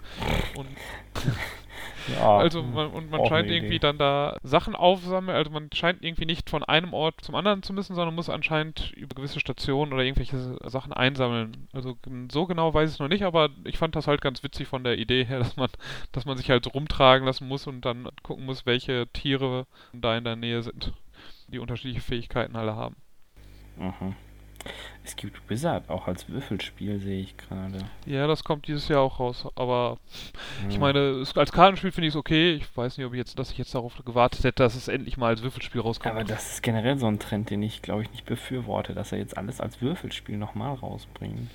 und Ja, also man, und man scheint irgendwie Idee. dann da Sachen aufsammeln, also man scheint irgendwie nicht von einem Ort zum anderen zu müssen, sondern muss anscheinend über gewisse Stationen oder irgendwelche Sachen einsammeln. Also so genau weiß ich es noch nicht, aber ich fand das halt ganz witzig von der Idee her, dass man, dass man sich halt so rumtragen lassen muss und dann gucken muss, welche Tiere da in der Nähe sind, die unterschiedliche Fähigkeiten alle haben. Mhm. Es gibt Wizard auch als Würfelspiel, sehe ich gerade. Ja, das kommt dieses Jahr auch raus, aber ich Hm. meine, als Kartenspiel finde ich es okay. Ich weiß nicht, ob ich jetzt, dass ich jetzt darauf gewartet hätte, dass es endlich mal als Würfelspiel rauskommt. Aber das ist generell so ein Trend, den ich, glaube ich, nicht befürworte, dass er jetzt alles als Würfelspiel nochmal rausbringt.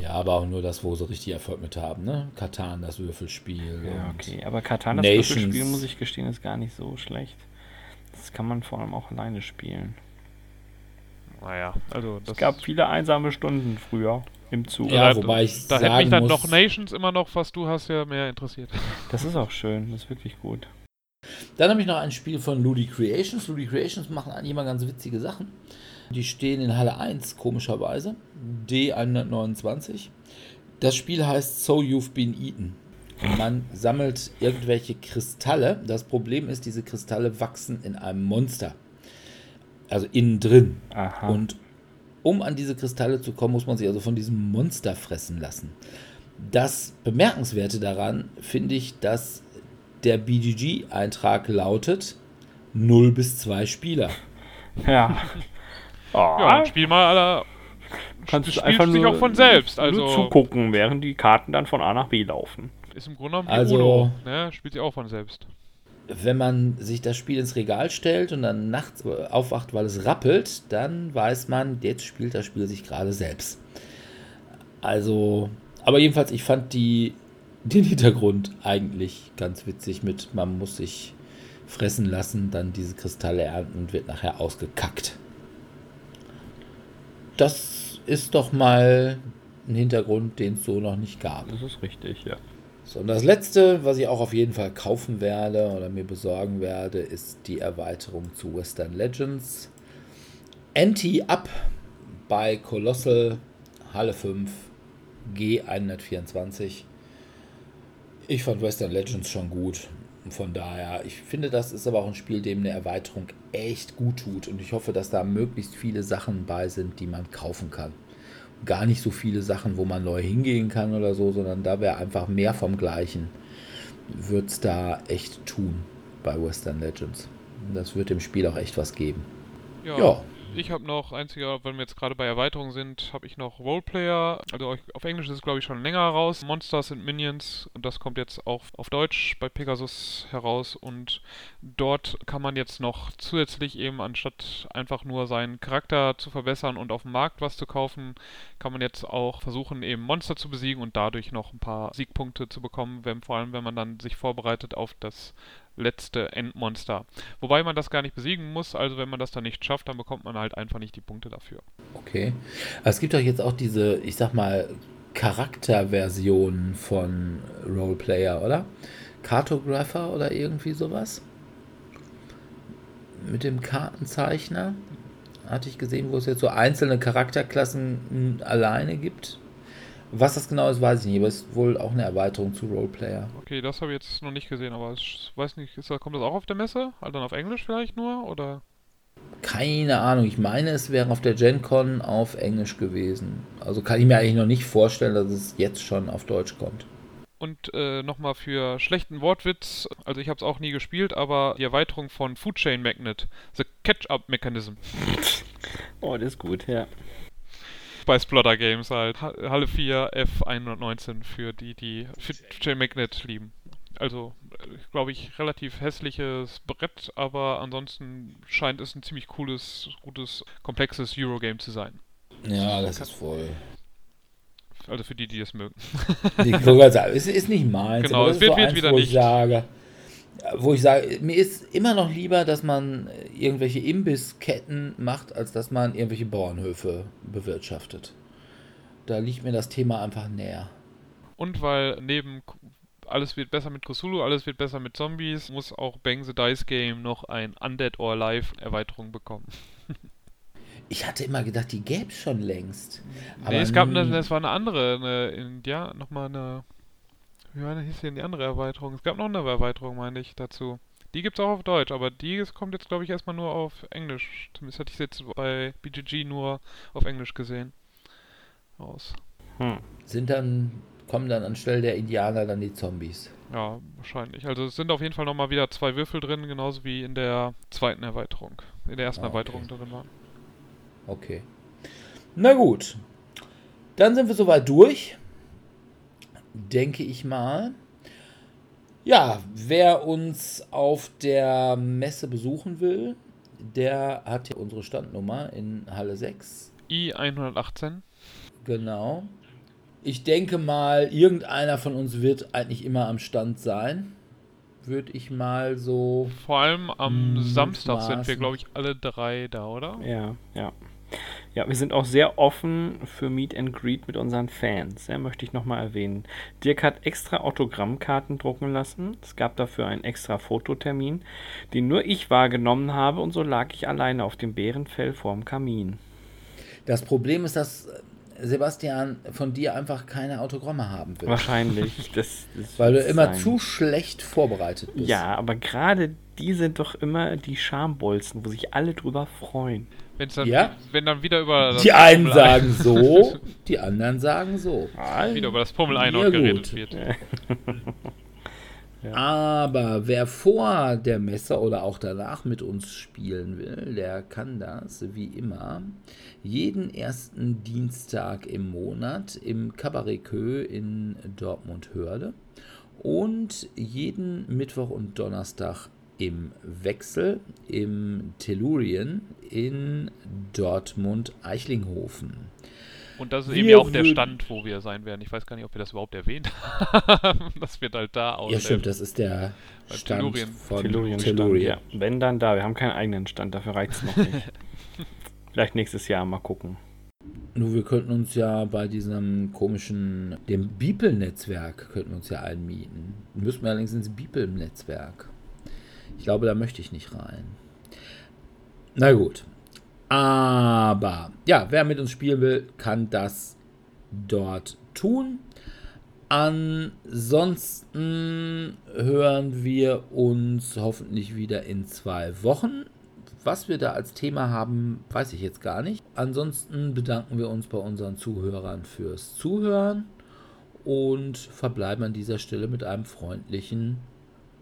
Ja, aber auch nur das, wo sie richtig Erfolg mit haben, ne? Katan, das Würfelspiel. Ja, okay. Aber Katanas Nations. Würfelspiel, muss ich gestehen, ist gar nicht so schlecht. Das kann man vor allem auch alleine spielen. Naja, also das Es gab viele einsame Stunden früher im Zug. Ja, da- wobei ich Da hätte mich sagen dann muss, noch Nations immer noch, was du hast, ja mehr interessiert. Das ist auch schön, das ist wirklich gut. Dann habe ich noch ein Spiel von Ludi Creations. Ludi Creations machen eigentlich immer ganz witzige Sachen. Die stehen in Halle 1, komischerweise. D129. Das Spiel heißt So You've Been Eaten. Man sammelt irgendwelche Kristalle. Das Problem ist, diese Kristalle wachsen in einem Monster. Also innen drin. Aha. Und um an diese Kristalle zu kommen, muss man sich also von diesem Monster fressen lassen. Das Bemerkenswerte daran finde ich, dass der BGG-Eintrag lautet 0 bis 2 Spieler. ja. Oh, Ja, dann spiel mal alle. kannst du einfach sich nur, auch von selbst. nur Also zugucken, während die Karten dann von A nach B laufen. ist im Grunde genommen Also- Uno. Ne? Spielt sich auch von selbst. Wenn man sich das Spiel ins Regal stellt und dann nachts aufwacht, weil es rappelt, dann weiß man, jetzt spielt das Spiel sich gerade selbst. Also, aber jedenfalls, ich fand die, den Hintergrund eigentlich ganz witzig mit, man muss sich fressen lassen, dann diese Kristalle ernten und wird nachher ausgekackt. Das ist doch mal ein Hintergrund, den es so noch nicht gab. Das ist richtig, ja. So, und das letzte, was ich auch auf jeden Fall kaufen werde oder mir besorgen werde, ist die Erweiterung zu Western Legends. Anti-Up bei Colossal Halle 5 G124. Ich fand Western Legends schon gut. Von daher, ich finde, das ist aber auch ein Spiel, dem eine Erweiterung echt gut tut. Und ich hoffe, dass da möglichst viele Sachen bei sind, die man kaufen kann. Gar nicht so viele Sachen, wo man neu hingehen kann oder so, sondern da wäre einfach mehr vom Gleichen. Wird es da echt tun bei Western Legends. Das wird dem Spiel auch echt was geben. Ja. ja. Ich habe noch, einziger, wenn wir jetzt gerade bei Erweiterungen sind, habe ich noch Roleplayer. Also auf Englisch ist es glaube ich schon länger raus. Monsters and Minions und das kommt jetzt auch auf Deutsch bei Pegasus heraus und dort kann man jetzt noch zusätzlich eben anstatt einfach nur seinen Charakter zu verbessern und auf dem Markt was zu kaufen, kann man jetzt auch versuchen eben Monster zu besiegen und dadurch noch ein paar Siegpunkte zu bekommen, wenn, vor allem wenn man dann sich vorbereitet auf das letzte Endmonster. Wobei man das gar nicht besiegen muss, also wenn man das dann nicht schafft, dann bekommt man halt einfach nicht die Punkte dafür. Okay. Aber es gibt doch jetzt auch diese, ich sag mal, Charakterversionen von Roleplayer, oder? Cartographer oder irgendwie sowas? Mit dem Kartenzeichner hatte ich gesehen, wo es jetzt so einzelne Charakterklassen alleine gibt. Was das genau ist, weiß ich nicht, aber es ist wohl auch eine Erweiterung zu Roleplayer. Okay, das habe ich jetzt noch nicht gesehen, aber ich weiß nicht, ist, kommt das auch auf der Messe? Also dann auf Englisch vielleicht nur, oder? Keine Ahnung, ich meine, es wäre auf der Gen Con auf Englisch gewesen. Also kann ich mir eigentlich noch nicht vorstellen, dass es jetzt schon auf Deutsch kommt. Und äh, nochmal für schlechten Wortwitz, also ich habe es auch nie gespielt, aber die Erweiterung von Food Chain Magnet, The Catch-Up Mechanism. oh, das ist gut, ja bei Splotter Games halt. Halle 4 F119 für die, die J Magnet lieben. Also, glaube ich, relativ hässliches Brett, aber ansonsten scheint es ein ziemlich cooles, gutes, komplexes Eurogame zu sein. Ja, das ist voll. Also für die, die es mögen. Ich sagen, es ist nicht meins. Genau, es wird, wird wieder nicht. Ich sage, wo ich sage, mir ist immer noch lieber, dass man irgendwelche Imbissketten macht, als dass man irgendwelche Bauernhöfe bewirtschaftet. Da liegt mir das Thema einfach näher. Und weil neben alles wird besser mit Cthulhu, alles wird besser mit Zombies, muss auch Bang the Dice Game noch ein Undead or Alive Erweiterung bekommen. ich hatte immer gedacht, die gäbe es schon längst. Aber nee, es gab eine, das war eine andere, eine, ja, nochmal eine wie war hieß denn die andere Erweiterung? Es gab noch eine Erweiterung, meine ich, dazu. Die gibt's auch auf Deutsch, aber die kommt jetzt, glaube ich, erstmal nur auf Englisch. Zumindest hatte ich es jetzt bei BGG nur auf Englisch gesehen. Aus. Hm. Sind dann, kommen dann anstelle der Indianer dann die Zombies? Ja, wahrscheinlich. Also es sind auf jeden Fall nochmal wieder zwei Würfel drin, genauso wie in der zweiten Erweiterung. In der ersten ah, okay. Erweiterung drin waren. Okay. Na gut. Dann sind wir soweit durch denke ich mal. Ja, wer uns auf der Messe besuchen will, der hat hier unsere Standnummer in Halle 6. I118. Genau. Ich denke mal, irgendeiner von uns wird eigentlich immer am Stand sein. Würde ich mal so. Vor allem am Samstag sind wir, glaube ich, alle drei da, oder? Ja, ja. Ja, wir sind auch sehr offen für Meet and Greet mit unseren Fans, ja, möchte ich nochmal erwähnen. Dirk hat extra Autogrammkarten drucken lassen. Es gab dafür einen extra Fototermin, den nur ich wahrgenommen habe und so lag ich alleine auf dem Bärenfell vorm Kamin. Das Problem ist, dass Sebastian von dir einfach keine Autogramme haben will. Wahrscheinlich. Das, das Weil du immer sein. zu schlecht vorbereitet bist. Ja, aber gerade die sind doch immer die Schambolzen, wo sich alle drüber freuen. Wenn's dann, ja? Wenn dann wieder über. Die einen Pummel sagen so, die anderen sagen so. wieder über das Pummel ein ja, geredet wird. Ja. Aber wer vor der Messe oder auch danach mit uns spielen will, der kann das wie immer jeden ersten Dienstag im Monat im Cabaret Kö in Dortmund-Hörde und jeden Mittwoch und Donnerstag im Wechsel im Tellurien in Dortmund-Eichlinghofen. Und das ist wir eben auch der Stand, wo wir sein werden. Ich weiß gar nicht, ob wir das überhaupt erwähnt haben. das wird halt da aus. Ja, stimmt, das ist der Stand Tellurien. von Tellurien. Tellurien. Ja. Wenn dann da, wir haben keinen eigenen Stand, dafür reicht es noch nicht. Vielleicht nächstes Jahr mal gucken. Nur wir könnten uns ja bei diesem komischen, dem Beeple-Netzwerk, könnten wir uns ja einmieten. Müssten wir allerdings ins Beeple-Netzwerk. Ich glaube, da möchte ich nicht rein. Na gut. Aber ja, wer mit uns spielen will, kann das dort tun. Ansonsten hören wir uns hoffentlich wieder in zwei Wochen. Was wir da als Thema haben, weiß ich jetzt gar nicht. Ansonsten bedanken wir uns bei unseren Zuhörern fürs Zuhören und verbleiben an dieser Stelle mit einem freundlichen